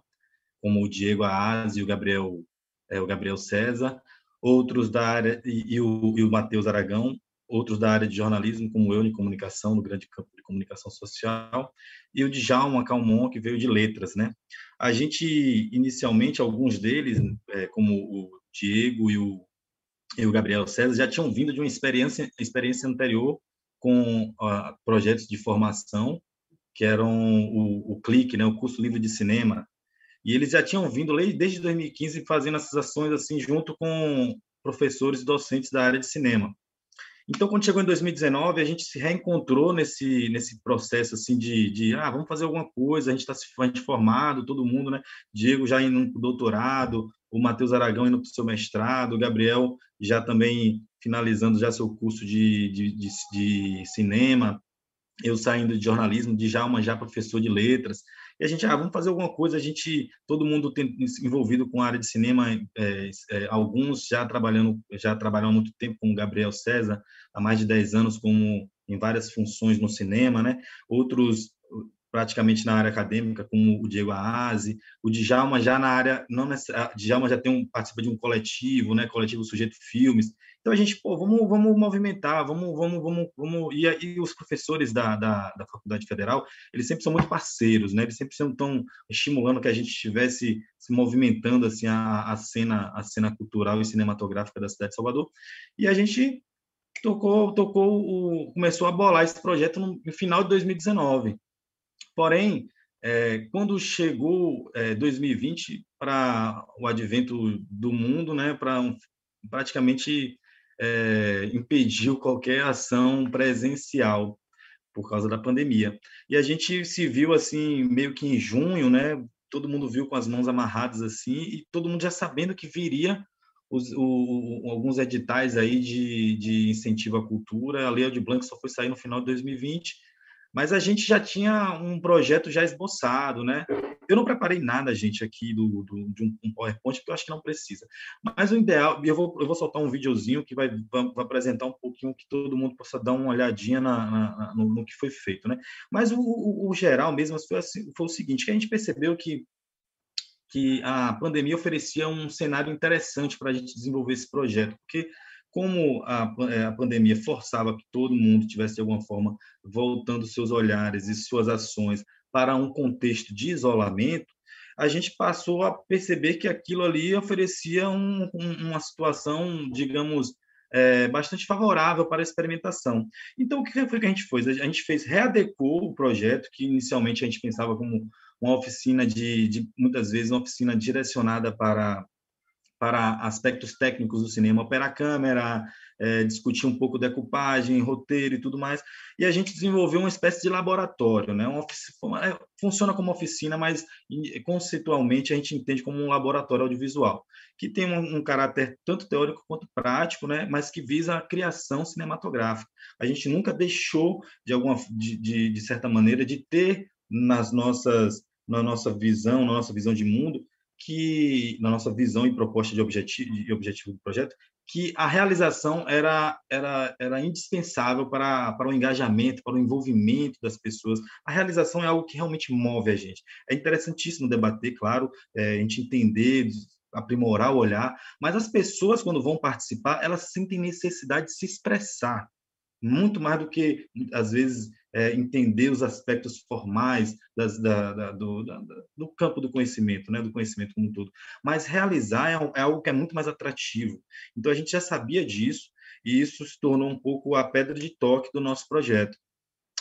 como o Diego Aaz e o Gabriel, é, o Gabriel César, outros da área e, e o, e o Matheus Aragão, outros da área de jornalismo, como eu, de comunicação, no grande campo de comunicação social, e o Djalma Calmon, que veio de letras, né? A gente, inicialmente, alguns deles, é, como o Diego e o, e o Gabriel César, já tinham vindo de uma experiência, experiência anterior com uh, projetos de formação, que eram o, o CLIC, né, o Curso Livre de Cinema, e eles já tinham vindo desde 2015 fazendo essas ações assim junto com professores e docentes da área de cinema. Então, quando chegou em 2019, a gente se reencontrou nesse nesse processo assim de, de ah, vamos fazer alguma coisa. A gente está se formado, todo mundo, né? Diego já indo para o doutorado, o Matheus Aragão indo para o seu mestrado, o Gabriel já também finalizando já seu curso de, de, de, de cinema, eu saindo de jornalismo, de já uma já professor de letras. E a gente, ah, vamos fazer alguma coisa. A gente, todo mundo tem, envolvido com a área de cinema, é, é, alguns já trabalhando, já trabalham há muito tempo com o Gabriel César, há mais de 10 anos, como em várias funções no cinema, né? Outros praticamente na área acadêmica, como o Diego Aase, o Djalma já na área, não necessariamente, Djalma já tem um, participa de um coletivo, né, coletivo Sujeito Filmes, então a gente, pô, vamos, vamos movimentar, vamos, vamos, vamos, vamos, e aí os professores da, da, da Faculdade Federal, eles sempre são muito parceiros, né, eles sempre estão estimulando que a gente estivesse se movimentando, assim, a, a cena, a cena cultural e cinematográfica da cidade de Salvador, e a gente tocou, tocou o, começou a bolar esse projeto no, no final de 2019, Porém, é, quando chegou é, 2020 para o advento do mundo, né, para um, praticamente é, impediu qualquer ação presencial por causa da pandemia. E a gente se viu assim meio que em junho, né? Todo mundo viu com as mãos amarradas assim e todo mundo já sabendo que viria os, o, alguns editais aí de, de incentivo à cultura. A Lei de Blanc só foi sair no final de 2020 mas a gente já tinha um projeto já esboçado, né? Eu não preparei nada, gente, aqui do, do de um, PowerPoint, porque eu acho que não precisa. Mas o ideal, eu vou, eu vou soltar um videozinho que vai, vai, apresentar um pouquinho que todo mundo possa dar uma olhadinha na, na, no, no, que foi feito, né? Mas o, o, o geral mesmo foi, assim, foi o seguinte, que a gente percebeu que que a pandemia oferecia um cenário interessante para a gente desenvolver esse projeto, porque como a, é, a, pandemia forçava que todo mundo tivesse de alguma forma voltando seus olhares e suas ações para um contexto de isolamento, a gente passou a perceber que aquilo ali oferecia um, um, uma situação, digamos, é, bastante favorável para a experimentação. Então, o que foi que a gente fez? A gente fez, readecou o projeto, que inicialmente a gente pensava como uma oficina de, de muitas vezes, uma oficina direcionada para para aspectos técnicos do cinema, operar câmera, é, discutir um pouco decupagem, roteiro e tudo mais. E a gente desenvolveu uma espécie de laboratório, né? É, funciona como oficina, mas conceitualmente a gente entende como um laboratório audiovisual, que tem um, um caráter tanto teórico quanto prático, né? Mas que visa a criação cinematográfica. A gente nunca deixou, de alguma, de, de, de certa maneira, de ter nas nossas na nossa visão, na nossa visão de mundo, que, na nossa visão e proposta de objetivo, de objetivo do projeto, que a realização era, era, era indispensável para, para o engajamento, para o envolvimento das pessoas. A realização é algo que realmente move a gente. É interessantíssimo debater, claro, é, a gente entender, aprimorar o olhar, mas as pessoas, quando vão participar, elas sentem necessidade de se expressar, muito mais do que, às vezes, é, entender os aspectos formais das, da, da, do, da, do, campo do conhecimento, né, do conhecimento como um todo. Mas realizar é, é, algo que é muito mais atrativo. Então, a gente já sabia disso, e isso se tornou um pouco a pedra de toque do nosso projeto.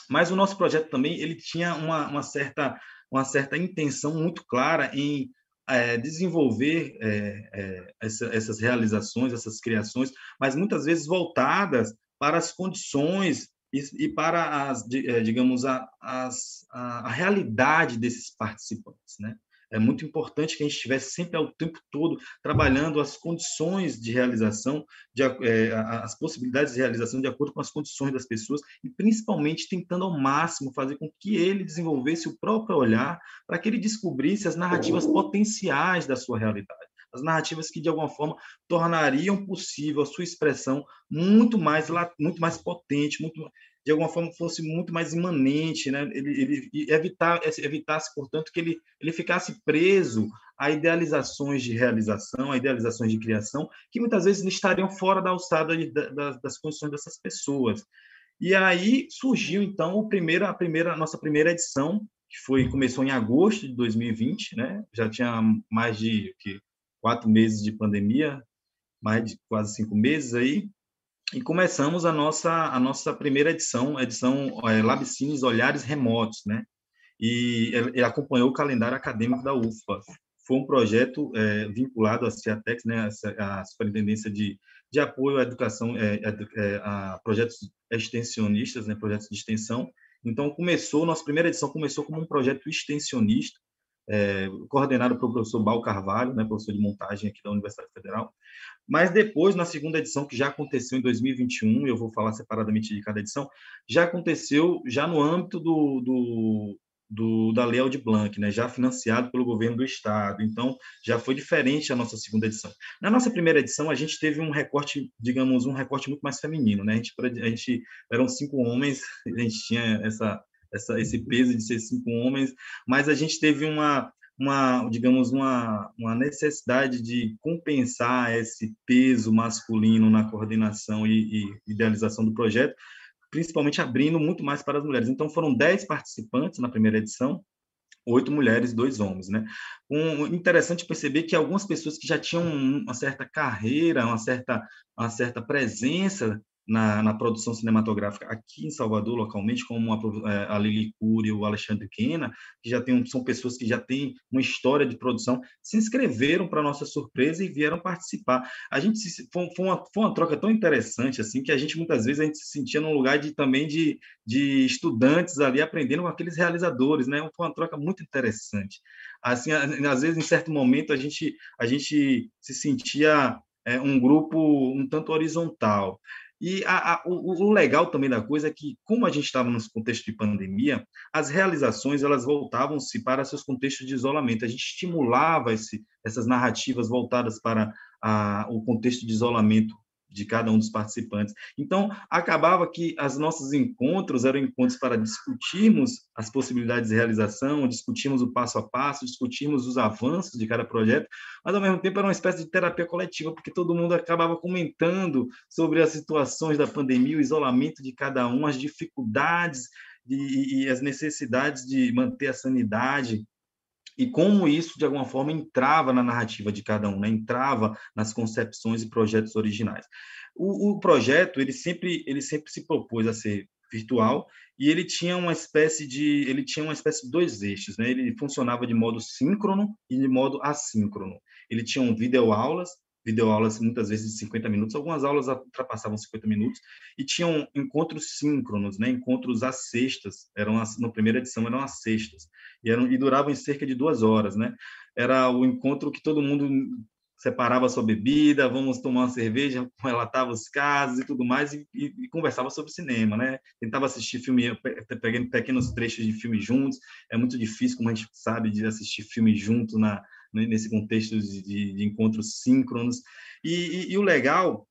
Mas o nosso projeto também ele tinha uma, uma certa, uma certa intenção muito clara em é, desenvolver é, é, essa, essas realizações, essas criações, mas muitas vezes voltadas para as condições e, e para as, eh, digamos, a, as, a, a, realidade desses participantes, né? é muito importante que a gente estivesse sempre ao tempo todo trabalhando as condições de realização, de, é, as possibilidades de realização de acordo com as condições das pessoas e principalmente tentando ao máximo fazer com que ele desenvolvesse o próprio olhar para que ele descobrisse as narrativas potenciais da sua realidade as narrativas que de alguma forma tornariam possível a sua expressão muito mais muito mais potente, muito de alguma forma fosse muito mais imanente, né? Ele, ele evitar, evitasse, portanto, que ele, ele ficasse preso a idealizações de realização, a idealizações de criação, que muitas vezes estariam fora da alçada de, das, das condições dessas pessoas. E aí surgiu então o primeiro, a primeira, a nossa primeira edição, que foi começou em agosto de 2020, né? Já tinha mais de que, quatro meses de pandemia, mais de quase cinco meses aí, e começamos a nossa a nossa primeira edição, edição é, Labicines Olhares Remotos, né? E ele acompanhou o calendário acadêmico da UFA. Foi um projeto é, vinculado à CIATEX, né, a Superintendência de, de Apoio à Educação, é, a projetos extensionistas, né, projetos de extensão. Então, começou, nossa primeira edição começou como um projeto extensionista, é, coordenado pelo professor Bal Carvalho, né, professor de montagem aqui da Universidade Federal. Mas depois, na segunda edição, que já aconteceu em 2021, eu vou falar separadamente de cada edição, já aconteceu já no âmbito do, do, do da Lei Aldir Blanc, né, já financiado pelo governo do Estado. Então, já foi diferente a nossa segunda edição. Na nossa primeira edição, a gente teve um recorte, digamos, um recorte muito mais feminino. Né? A, gente, a gente eram cinco homens, a gente tinha essa essa, esse peso de ser cinco homens, mas a gente teve uma, uma digamos, uma, uma necessidade de compensar esse peso masculino na coordenação e, e idealização do projeto, principalmente abrindo muito mais para as mulheres. Então, foram dez participantes na primeira edição, oito mulheres, dois homens, né? Um interessante perceber que algumas pessoas que já tinham uma certa carreira, uma certa, uma certa presença na, na, produção cinematográfica aqui em Salvador, localmente, como a, é, a Lili Cury o Alexandre Quena, que já tem, são pessoas que já têm uma história de produção, se inscreveram para nossa surpresa e vieram participar. A gente se, foi, foi, uma, foi uma troca tão interessante assim que a gente muitas vezes a gente se sentia num lugar de também de, de estudantes ali aprendendo com aqueles realizadores, né? Foi uma troca muito interessante. Assim, às vezes em certo momento a gente a gente se sentia é, um grupo um tanto horizontal. E a, a, o, o, legal também da coisa é que, como a gente estava nesse contexto de pandemia, as realizações elas voltavam-se para seus contextos de isolamento. A gente estimulava esse, essas narrativas voltadas para a, o contexto de isolamento de cada um dos participantes. Então, acabava que os nossos encontros eram encontros para discutirmos as possibilidades de realização, discutirmos o passo a passo, discutirmos os avanços de cada projeto, mas, ao mesmo tempo, era uma espécie de terapia coletiva, porque todo mundo acabava comentando sobre as situações da pandemia, o isolamento de cada um, as dificuldades e, e as necessidades de manter a sanidade e como isso, de alguma forma, entrava na narrativa de cada um, né? entrava nas concepções e projetos originais. O, o, projeto, ele sempre, ele sempre se propôs a ser virtual e ele tinha uma espécie de ele tinha uma espécie de dois eixos né ele funcionava de modo síncrono e de modo assíncrono ele tinha um videoaulas videoaulas muitas vezes de 50 minutos, algumas aulas ultrapassavam 50 minutos, e tinham encontros síncronos, né? encontros às sextas, eram as, na primeira edição eram às sextas, e, eram, e duravam cerca de duas horas. Né? Era o encontro que todo mundo separava sua bebida, vamos tomar uma cerveja, [laughs] relatava os casos e tudo mais, e, e, e, conversava sobre cinema, né? Tentava assistir filme, pegando pequenos trechos de filme juntos. É muito difícil, como a gente sabe, de assistir filme junto na, né, nesse contexto de, de, encontros síncronos. E, e, e, o legal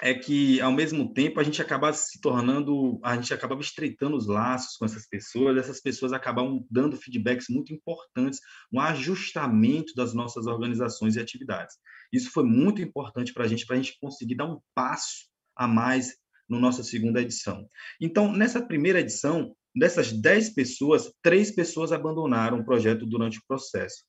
é que, ao mesmo tempo, a gente acaba se tornando, a gente acabava estreitando os laços com essas pessoas, essas pessoas acabavam dando feedbacks muito importantes no ajustamento das nossas organizações e atividades. Isso foi muito importante para a gente, para a gente conseguir dar um passo a mais na nossa segunda edição. Então, nessa primeira edição, dessas 10 pessoas, três pessoas abandonaram o projeto durante o processo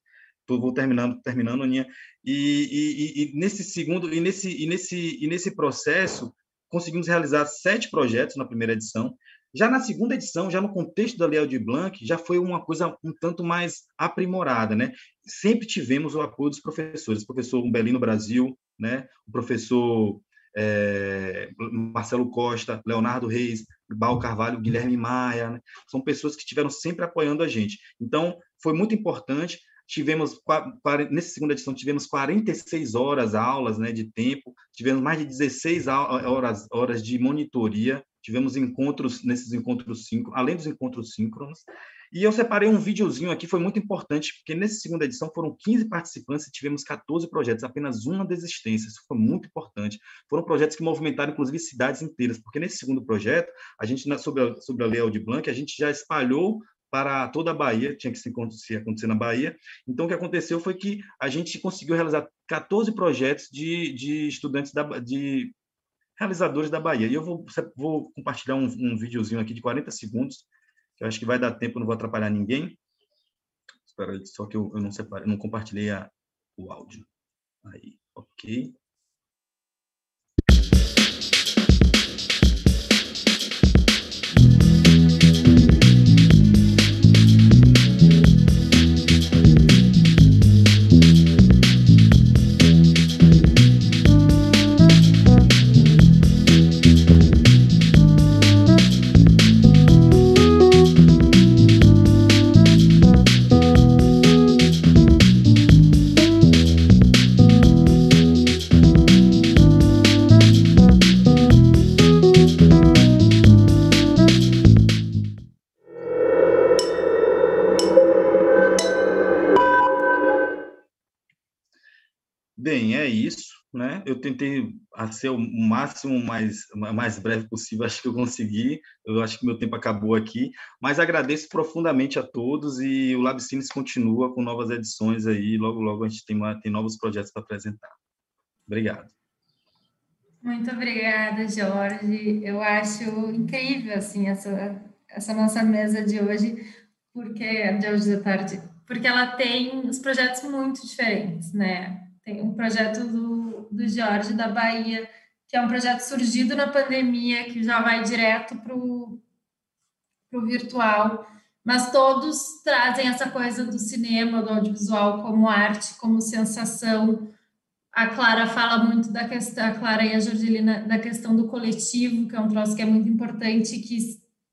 vou terminando, terminando, Aninha. E, e, e, nesse segundo, e nesse, e nesse, e nesse processo, conseguimos realizar sete projetos na primeira edição. Já na segunda edição, já no contexto da Lei de Blanc, já foi uma coisa um tanto mais aprimorada, né? Sempre tivemos o apoio dos professores, o professor Umbelino Brasil, né? O professor é, Marcelo Costa, Leonardo Reis, Bal Carvalho, Guilherme Maia, né? são pessoas que estiveram sempre apoiando a gente. Então, foi muito importante tivemos, nessa segunda edição, tivemos 46 horas aulas né, de tempo, tivemos mais de 16 horas, horas de monitoria, tivemos encontros, nesses encontros cinco, além dos encontros síncronos, e eu separei um videozinho aqui, foi muito importante, porque nessa segunda edição foram 15 participantes e tivemos 14 projetos, apenas uma desistência, isso foi muito importante. Foram projetos que movimentaram, inclusive, cidades inteiras, porque nesse segundo projeto, a gente, sobre a, sobre a Lei Aldir Blanc, a gente já espalhou para toda a Bahia, tinha que se acontecer, acontecer na Bahia. Então, o que aconteceu foi que a gente conseguiu realizar 14 projetos de, de estudantes, da, de realizadores da Bahia. E eu vou, vou compartilhar um, um videozinho aqui de 40 segundos, que eu acho que vai dar tempo, não vou atrapalhar ninguém. Espera aí, só que eu, eu não separei, não compartilhei a, o áudio. Aí, ok. Tentei ser o máximo mais, mais breve possível, acho que eu consegui, eu acho que meu tempo acabou aqui, mas agradeço profundamente a todos e o Labcines continua com novas edições aí, logo, logo a gente tem, uma, tem novos projetos para apresentar. Obrigado. Muito obrigada, Jorge. Eu acho incrível, assim, essa, essa nossa mesa de hoje, porque, de hoje da tarde, porque ela tem os projetos muito diferentes, né? Tem um projeto do, do Jorge da Bahia, que é um projeto surgido na pandemia, que já vai direto para o virtual, mas todos trazem essa coisa do cinema, do audiovisual como arte, como sensação. A Clara fala muito da questão, a Clara e a Jorgelina, da questão do coletivo, que é um troço que é muito importante, que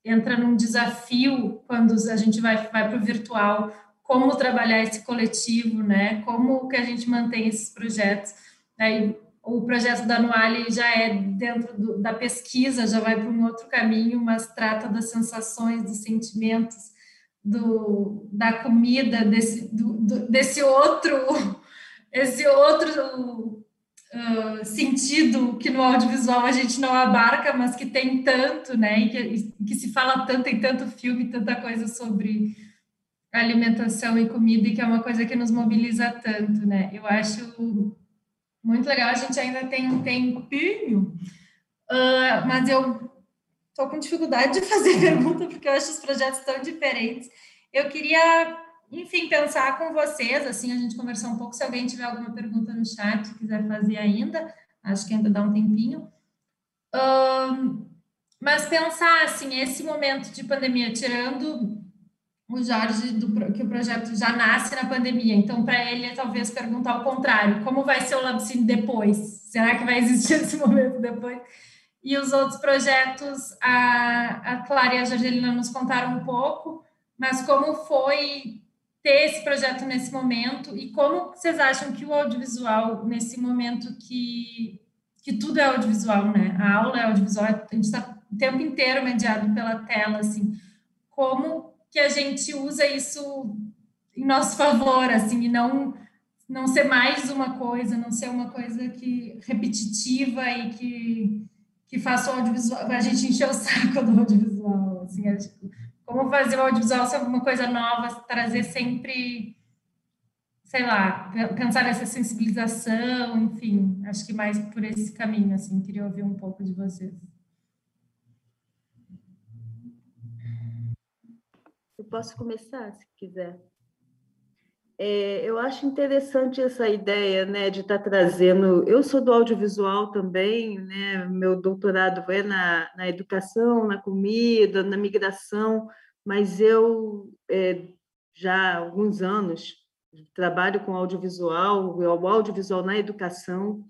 entra num desafio quando a gente vai, vai para o virtual, como trabalhar esse coletivo, né? Como que a gente mantém esses projetos. Aí o projeto da Anuale já é dentro do, da pesquisa, já vai para um outro caminho, mas trata das sensações, dos sentimentos, do, da comida, desse, do, desse outro, [laughs] esse outro uh, sentido que no audiovisual a gente não abarca, mas que tem tanto, né? E que, que se fala tanto, em tanto filme, tanta coisa sobre alimentação e comida, e que é uma coisa que nos mobiliza tanto, né? Eu acho muito legal, a gente ainda tem um tempinho, uh, mas eu estou com dificuldade de fazer [laughs] pergunta, porque eu acho os projetos tão diferentes. Eu queria, enfim, pensar com vocês, assim, a gente conversar um pouco, se alguém tiver alguma pergunta no chat, quiser fazer ainda, acho que ainda dá um tempinho. Uh, mas pensar, assim, esse momento de pandemia, tirando o Jorge, do, que o projeto já nasce na pandemia. Então, para ele, é talvez perguntar ao contrário: como vai ser o Labcine depois? Será que vai existir [laughs] esse momento depois? E os outros projetos, a, a Clara e a Jorgelina nos contaram um pouco, mas como foi ter esse projeto nesse momento e como vocês acham que o audiovisual, nesse momento que, que tudo é audiovisual, né? A aula é audiovisual, a gente está o tempo inteiro mediado pela tela, assim, como que a gente usa isso em nosso favor, assim, e não não ser mais uma coisa, não ser uma coisa que repetitiva e que que faça o audiovisual, a gente encher o [laughs] saco do audiovisual, assim, como fazer o audiovisual ser uma coisa nova, trazer sempre, sei lá, pensar nessa sensibilização, enfim, acho que mais por esse caminho, assim, queria ouvir um pouco de vocês. Posso começar, se quiser. É, eu acho interessante essa ideia né, de estar tá trazendo. Eu sou do audiovisual também, né, meu doutorado é na, na educação, na comida, na migração, mas eu é, já há alguns anos trabalho com audiovisual, o audiovisual na educação.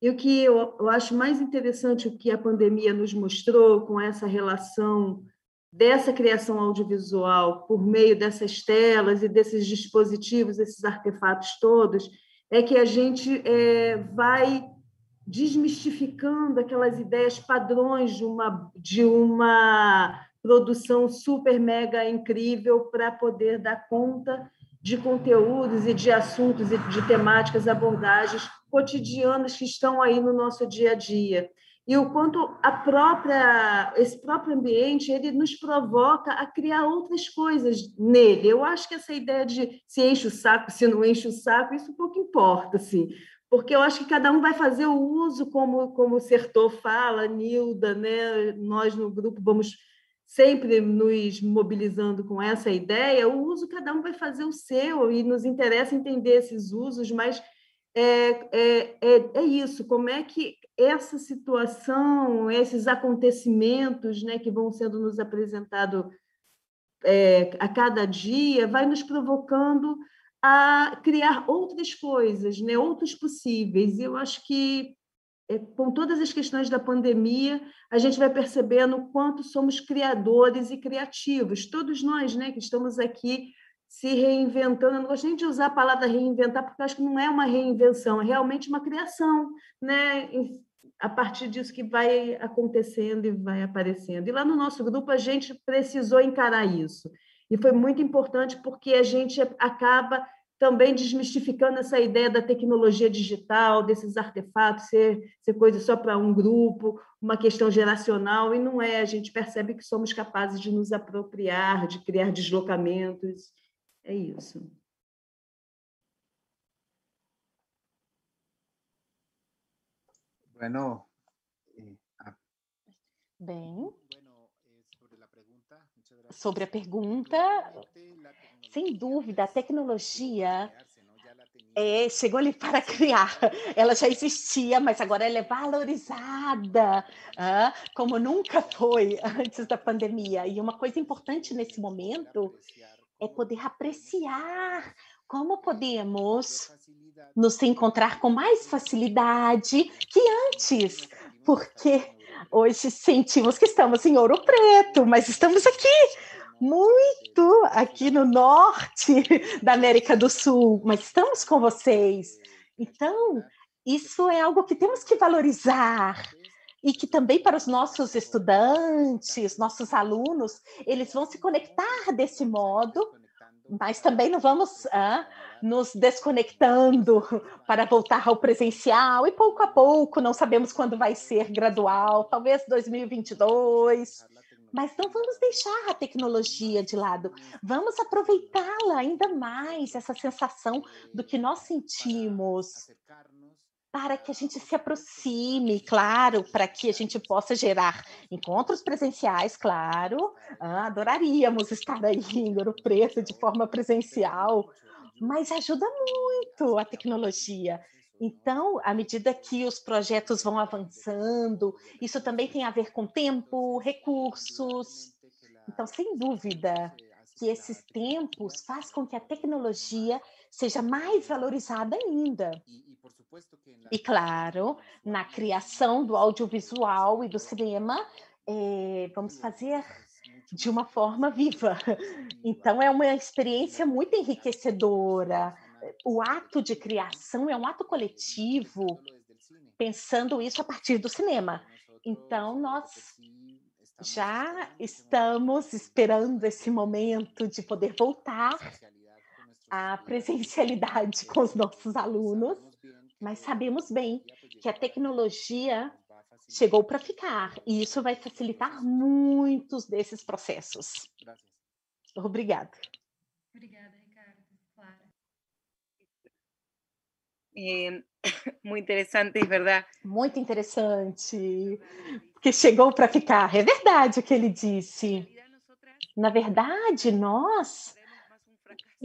E o que eu, eu acho mais interessante, o que a pandemia nos mostrou com essa relação dessa criação audiovisual por meio dessas telas e desses dispositivos, esses artefatos todos, é que a gente é, vai desmistificando aquelas ideias padrões de uma, de uma produção super mega incrível para poder dar conta de conteúdos e de assuntos e de temáticas, abordagens cotidianas que estão aí no nosso dia a dia. E o quanto a própria esse próprio ambiente ele nos provoca a criar outras coisas nele. Eu acho que essa ideia de se enche o saco, se não enche o saco, isso pouco importa, assim porque eu acho que cada um vai fazer o uso, como, como o Sertor fala, Nilda, né? nós no grupo vamos sempre nos mobilizando com essa ideia, o uso cada um vai fazer o seu, e nos interessa entender esses usos, mas é, é, é, é isso, como é que essa situação, esses acontecimentos né, que vão sendo nos apresentados é, a cada dia, vai nos provocando a criar outras coisas, né, outros possíveis. Eu acho que é, com todas as questões da pandemia, a gente vai percebendo o quanto somos criadores e criativos. Todos nós, né, que estamos aqui se reinventando. Eu não gosto nem de usar a palavra reinventar, porque acho que não é uma reinvenção, é realmente uma criação, né? A partir disso que vai acontecendo e vai aparecendo. E lá no nosso grupo a gente precisou encarar isso. E foi muito importante porque a gente acaba também desmistificando essa ideia da tecnologia digital, desses artefatos ser, ser coisa só para um grupo, uma questão geracional, e não é. A gente percebe que somos capazes de nos apropriar, de criar deslocamentos. É isso. Bueno, eh, Bem, sobre a pergunta, sem dúvida, a tecnologia é, chegou ali para criar. Ela já existia, mas agora ela é valorizada, ah, como nunca foi antes da pandemia. E uma coisa importante nesse momento é poder apreciar como podemos nos encontrar com mais facilidade que antes, porque hoje sentimos que estamos em Ouro Preto, mas estamos aqui muito aqui no norte da América do Sul, mas estamos com vocês. Então, isso é algo que temos que valorizar e que também para os nossos estudantes, nossos alunos, eles vão se conectar desse modo, mas também não vamos ah, nos desconectando para voltar ao presencial e pouco a pouco, não sabemos quando vai ser gradual, talvez 2022 mas não vamos deixar a tecnologia de lado, vamos aproveitá-la ainda mais, essa sensação do que nós sentimos, para que a gente se aproxime, claro, para que a gente possa gerar encontros presenciais, claro, ah, adoraríamos estar aí em Ouro Preto de forma presencial, mas ajuda muito a tecnologia. Então, à medida que os projetos vão avançando, isso também tem a ver com tempo, recursos. Então, sem dúvida, que esses tempos faz com que a tecnologia seja mais valorizada ainda. E claro, na criação do audiovisual e do cinema, é, vamos fazer de uma forma [laughs] [laughs] viva. Então, é uma experiência muito enriquecedora. o ato de criação é um ato coletivo, pensando isso a partir do cinema. Então, nós já estamos esperando esse momento de poder voltar à presencialidade com os nossos alunos, mas sabemos bem que a tecnologia chegou para ficar e isso vai facilitar muitos desses processos. Obrigada. Obrigada. Eh, [coughs] muy interesante, é verdade. Muito interessante, porque chegou para ficar. É verdade o que ele disse. Na verdade, nós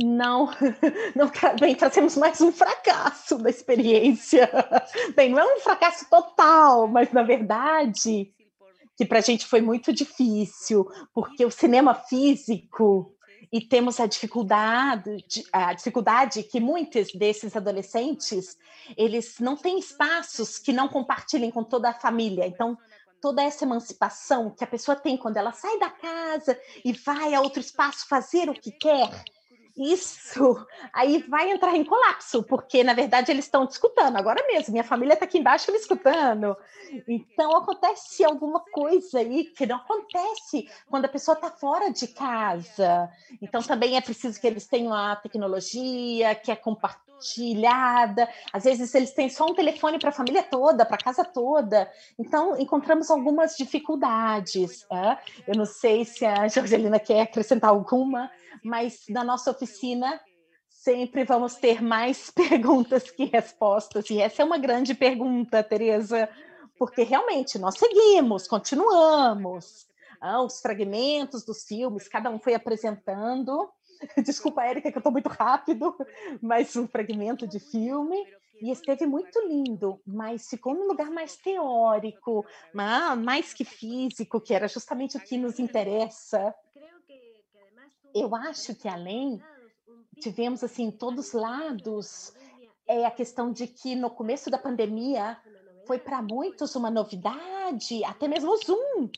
não, [laughs] não bem, trazemos mais um fracasso da experiência. [laughs] Bem, não é um fracasso total, mas na verdade que para a gente foi muito difícil, porque o cinema físico e temos a dificuldade, a dificuldade que muitos desses adolescentes eles não têm espaços que não compartilhem com toda a família. Então, toda essa emancipação que a pessoa tem quando ela sai da casa e vai a outro espaço fazer o que quer, isso aí vai entrar em colapso, porque na verdade eles estão escutando agora mesmo. Minha família está aqui embaixo me escutando. Então acontece alguma coisa aí que não acontece quando a pessoa está fora de casa. Então também é preciso que eles tenham a tecnologia que é compartilhada. Às vezes eles têm só um telefone para a família toda, para a casa toda. Então encontramos algumas dificuldades. Eu não sei se a Jorgelina quer acrescentar alguma mas na nossa oficina sempre vamos ter mais [laughs] perguntas que respostas. E essa é uma grande pergunta, Tereza, porque realmente nós seguimos, continuamos. Ah, os fragmentos dos filmes, cada um foi apresentando. [laughs] Desculpa, Érica, que eu estou muito rápido, mas um fragmento de filme. E esteve muito lindo, mas ficou num lugar mais teórico, mais que físico, que era justamente o que nos interessa eu acho que além tivemos assim todos os lados é a questão de que no começo da pandemia foi para muitos uma novidade, até mesmo o Zoom.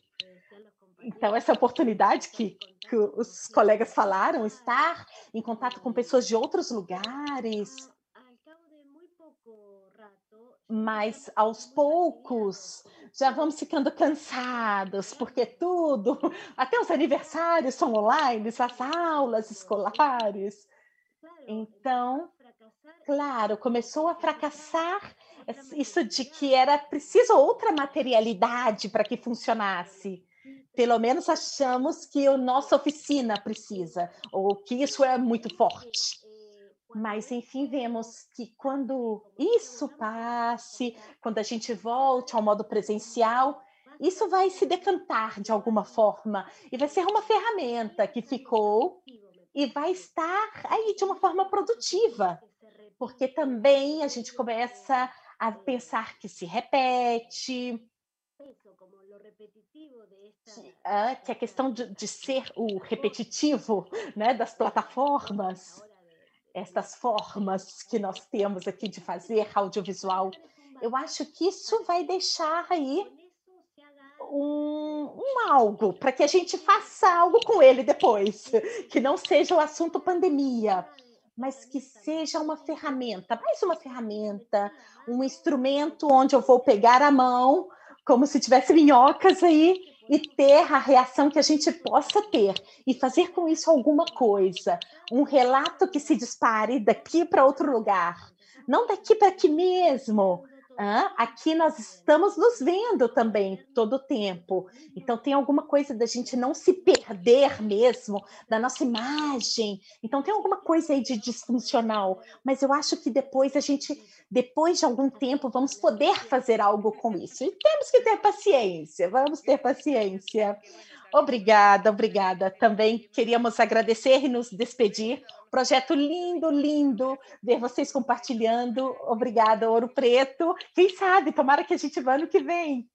Então essa oportunidade que, que os colegas falaram, estar em contato com pessoas de outros lugares, mas aos poucos já vamos ficando cansados, porque tudo, [laughs] até os aniversários são online, as aulas escolares. Então, claro, começou a fracassar isso de que era preciso outra materialidade para que funcionasse. Pelo menos achamos que a nossa oficina precisa, ou que isso é muito forte. Mas, enfim, vemos que quando isso passe, quando a gente volte ao modo presencial, isso vai se decantar de alguma forma e vai ser uma ferramenta que ficou e vai estar aí de uma forma produtiva, porque também a gente começa a pensar que se repete, a questão de, de ser o repetitivo né, das plataformas. estas formas que nós temos aqui de fazer audiovisual, eu acho que isso vai deixar aí um, um algo para que a gente faça algo com ele depois, que não seja o assunto pandemia, mas que seja uma ferramenta, mais uma ferramenta, um instrumento onde eu vou pegar a mão, como se tivesse minhocas aí, e ter a reação que a gente possa ter e fazer com isso alguma coisa, um relato que se dispare daqui para outro lugar, não daqui para aqui mesmo, aqui nós estamos nos vendo também todo o tempo. Então, tem alguma coisa da gente não se perder mesmo da nossa imagem. Então, tem alguma coisa aí de disfuncional. Mas eu acho que depois a gente, depois de algum tempo, vamos poder fazer algo com isso. E temos que ter paciência, vamos ter paciência. Obrigada, obrigada. Também queríamos agradecer e nos despedir. Projeto lindo, lindo, ver vocês compartilhando. Obrigada, Ouro Preto. Quem sabe, tomara que a gente vá no que vem.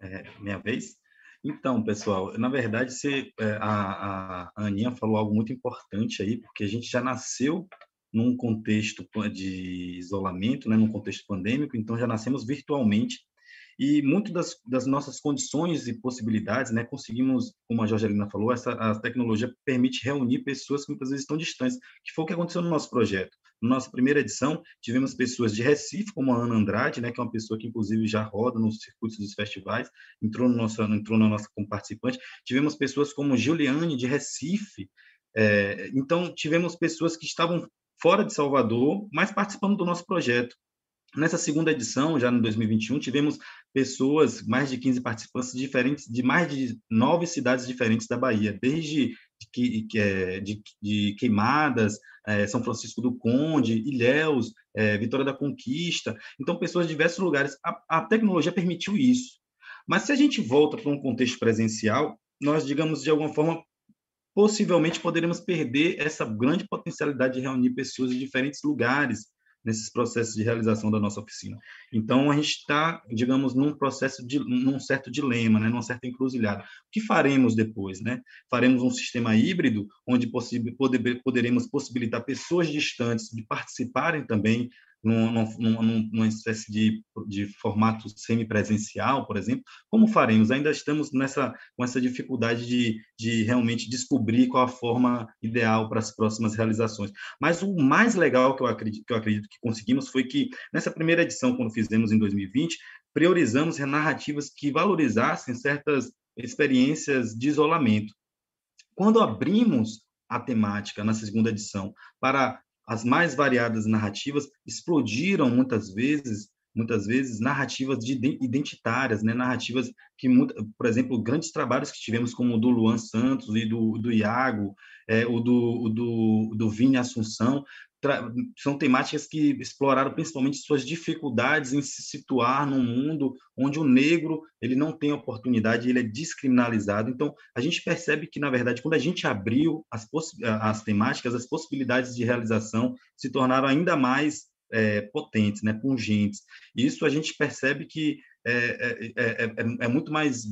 É, minha vez? Então, pessoal, na verdade, você, é, a, a Aninha falou algo muito importante aí, porque a gente já nasceu num contexto de isolamento, né, num contexto pandêmico, então já nascemos virtualmente e muito das, das, nossas condições e possibilidades, né, conseguimos, como a Jorgelina falou, essa a tecnologia permite reunir pessoas que muitas vezes estão distantes, que foi o que aconteceu no nosso projeto. Na nossa primeira edição, tivemos pessoas de Recife, como a Ana Andrade, né, que é uma pessoa que inclusive já roda nos circuitos dos festivais, entrou, no nosso, entrou na nossa como participante. Tivemos pessoas como Juliane, de Recife. É, então, tivemos pessoas que estavam fora de Salvador, mas participando do nosso projeto. Nessa segunda edição, já no 2021, tivemos pessoas, mais de 15 participantes diferentes, de mais de nove cidades diferentes da Bahia, desde de, é, de, de Queimadas, é, São Francisco do Conde, Ilhéus, é, Vitória da Conquista. Então, pessoas de diversos lugares. A, a tecnologia permitiu isso. Mas se a gente volta para um contexto presencial, nós, digamos, de alguma forma, possivelmente poderemos perder essa grande potencialidade de reunir pessoas de diferentes lugares, nesses processos de realização da nossa oficina. Então, a gente está, digamos, num processo de, num certo dilema, né, numa certa encruzilhada. O que faremos depois, né? Faremos um sistema híbrido, onde poder, poderemos possibilitar pessoas distantes de participarem também numa, numa, numa espécie de, de formato semipresencial, por exemplo, como faremos? Ainda estamos nessa, com essa dificuldade de, de realmente descobrir qual a forma ideal para as próximas realizações. Mas o mais legal que eu acredito que, eu acredito que conseguimos foi que, nessa primeira edição, quando fizemos em 2020, priorizamos narrativas que valorizassem certas experiências de isolamento. Quando abrimos a temática na segunda edição para as mais variadas narrativas, explodiram muitas vezes muitas vezes narrativas de identitárias, né? narrativas que, por exemplo, grandes trabalhos que tivemos como o do Luan Santos e do, do Iago, é, o do, do, do Vini Assunção, são temáticas que exploraram principalmente suas dificuldades em se situar num mundo onde o negro ele não tem oportunidade, ele é descriminalizado. Então, a gente percebe que, na verdade, quando a gente abriu as, as temáticas, as possibilidades de realização se tornaram ainda mais é, potentes, né, pungentes. Isso a gente percebe que é, é, é, é muito mais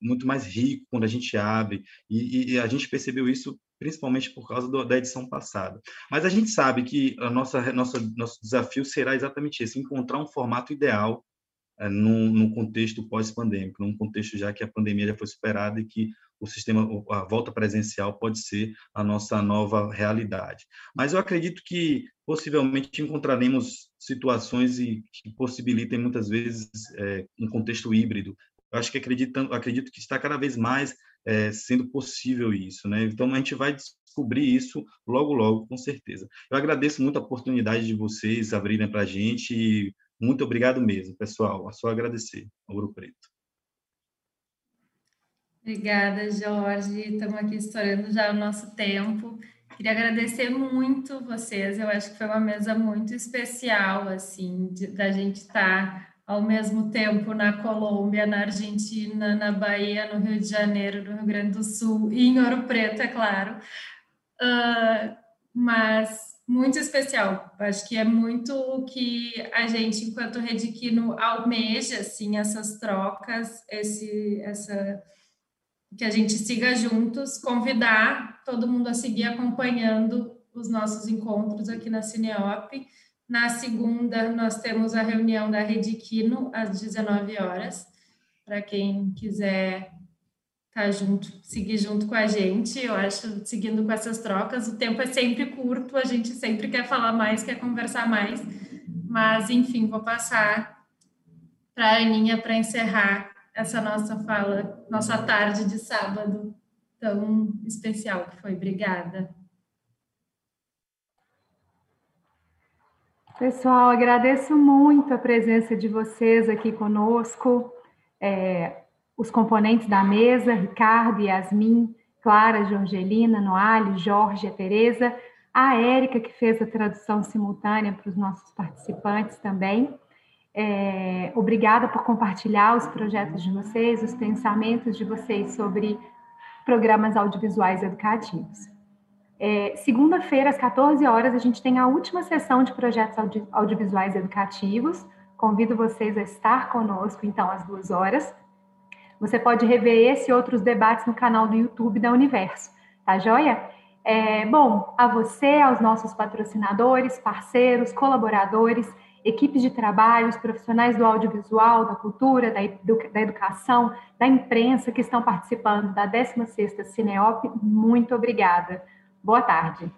muito mais rico quando a gente abre e, e a gente percebeu isso principalmente por causa do, da edição passada. Mas a gente sabe que a nossa, nossa, nosso desafio será exatamente esse: encontrar um formato ideal é, num, num contexto pós-pandêmico, num contexto já que a pandemia já foi superada e que o sistema, a volta presencial pode ser a nossa nova realidade. Mas eu acredito que possivelmente encontraremos situações que possibilitem muitas vezes é, um contexto híbrido. Eu acho que acredito, acredito que está cada vez mais é, sendo possível isso, né? Então a gente vai descobrir isso logo, logo, com certeza. Eu agradeço muito a oportunidade de vocês abrirem para a gente e muito obrigado mesmo, pessoal. É só agradecer Ouro Preto. Obrigada, Jorge. Estamos aqui estourando já o nosso tempo. Queria agradecer muito vocês. Eu acho que foi uma mesa muito especial, assim, de, da gente estar tá ao mesmo tempo na Colômbia, na Argentina, na Bahia, no Rio de Janeiro, no Rio Grande do Sul e em Ouro Preto, é claro. Uh, mas muito especial. Acho que é muito o que a gente, enquanto Redquino, almeja, assim, essas trocas, esse, essa que a gente siga juntos, convidar todo mundo a seguir acompanhando os nossos encontros aqui na Cineop na segunda, nós temos a reunião da Rede Quino, às 19 horas, para quem quiser estar tá junto, seguir junto com a gente. Eu acho, seguindo com essas trocas, o tempo é sempre curto, a gente sempre quer falar mais, quer conversar mais. Mas, enfim, vou passar para a Aninha para encerrar essa nossa fala, nossa tarde de sábado tão especial que foi. Obrigada. Pessoal, agradeço muito a presença de vocês aqui conosco, é, os componentes da mesa, Ricardo, Yasmin, Clara, Jorgelina, Noale, Jorge, Tereza, a Érica, que fez a tradução simultânea para os nossos participantes também. É, obrigada por compartilhar os projetos de vocês, os pensamentos de vocês sobre programas audiovisuais educativos. É, Segunda-feira, às 14 horas, a gente tem a última sessão de projetos audi audiovisuais educativos. Convido vocês a estar conosco, então, às duas horas. Você pode rever esse e outros debates no canal do YouTube da Universo, tá joia? É, bom, a você, aos nossos patrocinadores, parceiros, colaboradores, equipes de trabalho, os profissionais do audiovisual, da cultura, da, da educação, da imprensa que estão participando da 16ª Cineop, muito obrigada. Boa tarde.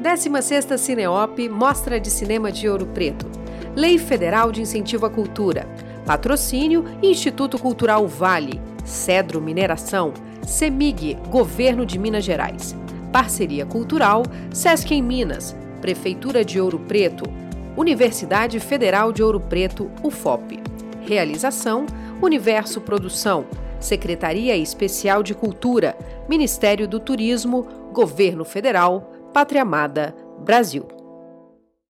Décima sexta Cineop Mostra de Cinema de Ouro Preto. Lei Federal de Incentivo à Cultura. Patrocínio Instituto Cultural Vale. Cedro Mineração. CEMIG, Governo de Minas Gerais. Parceria Cultural Sesc em Minas. Prefeitura de Ouro Preto. Universidade Federal de Ouro Preto, UFOP. Realização Universo Produção. Secretaria Especial de Cultura, Ministério do Turismo, Governo Federal, Pátria Amada, Brasil.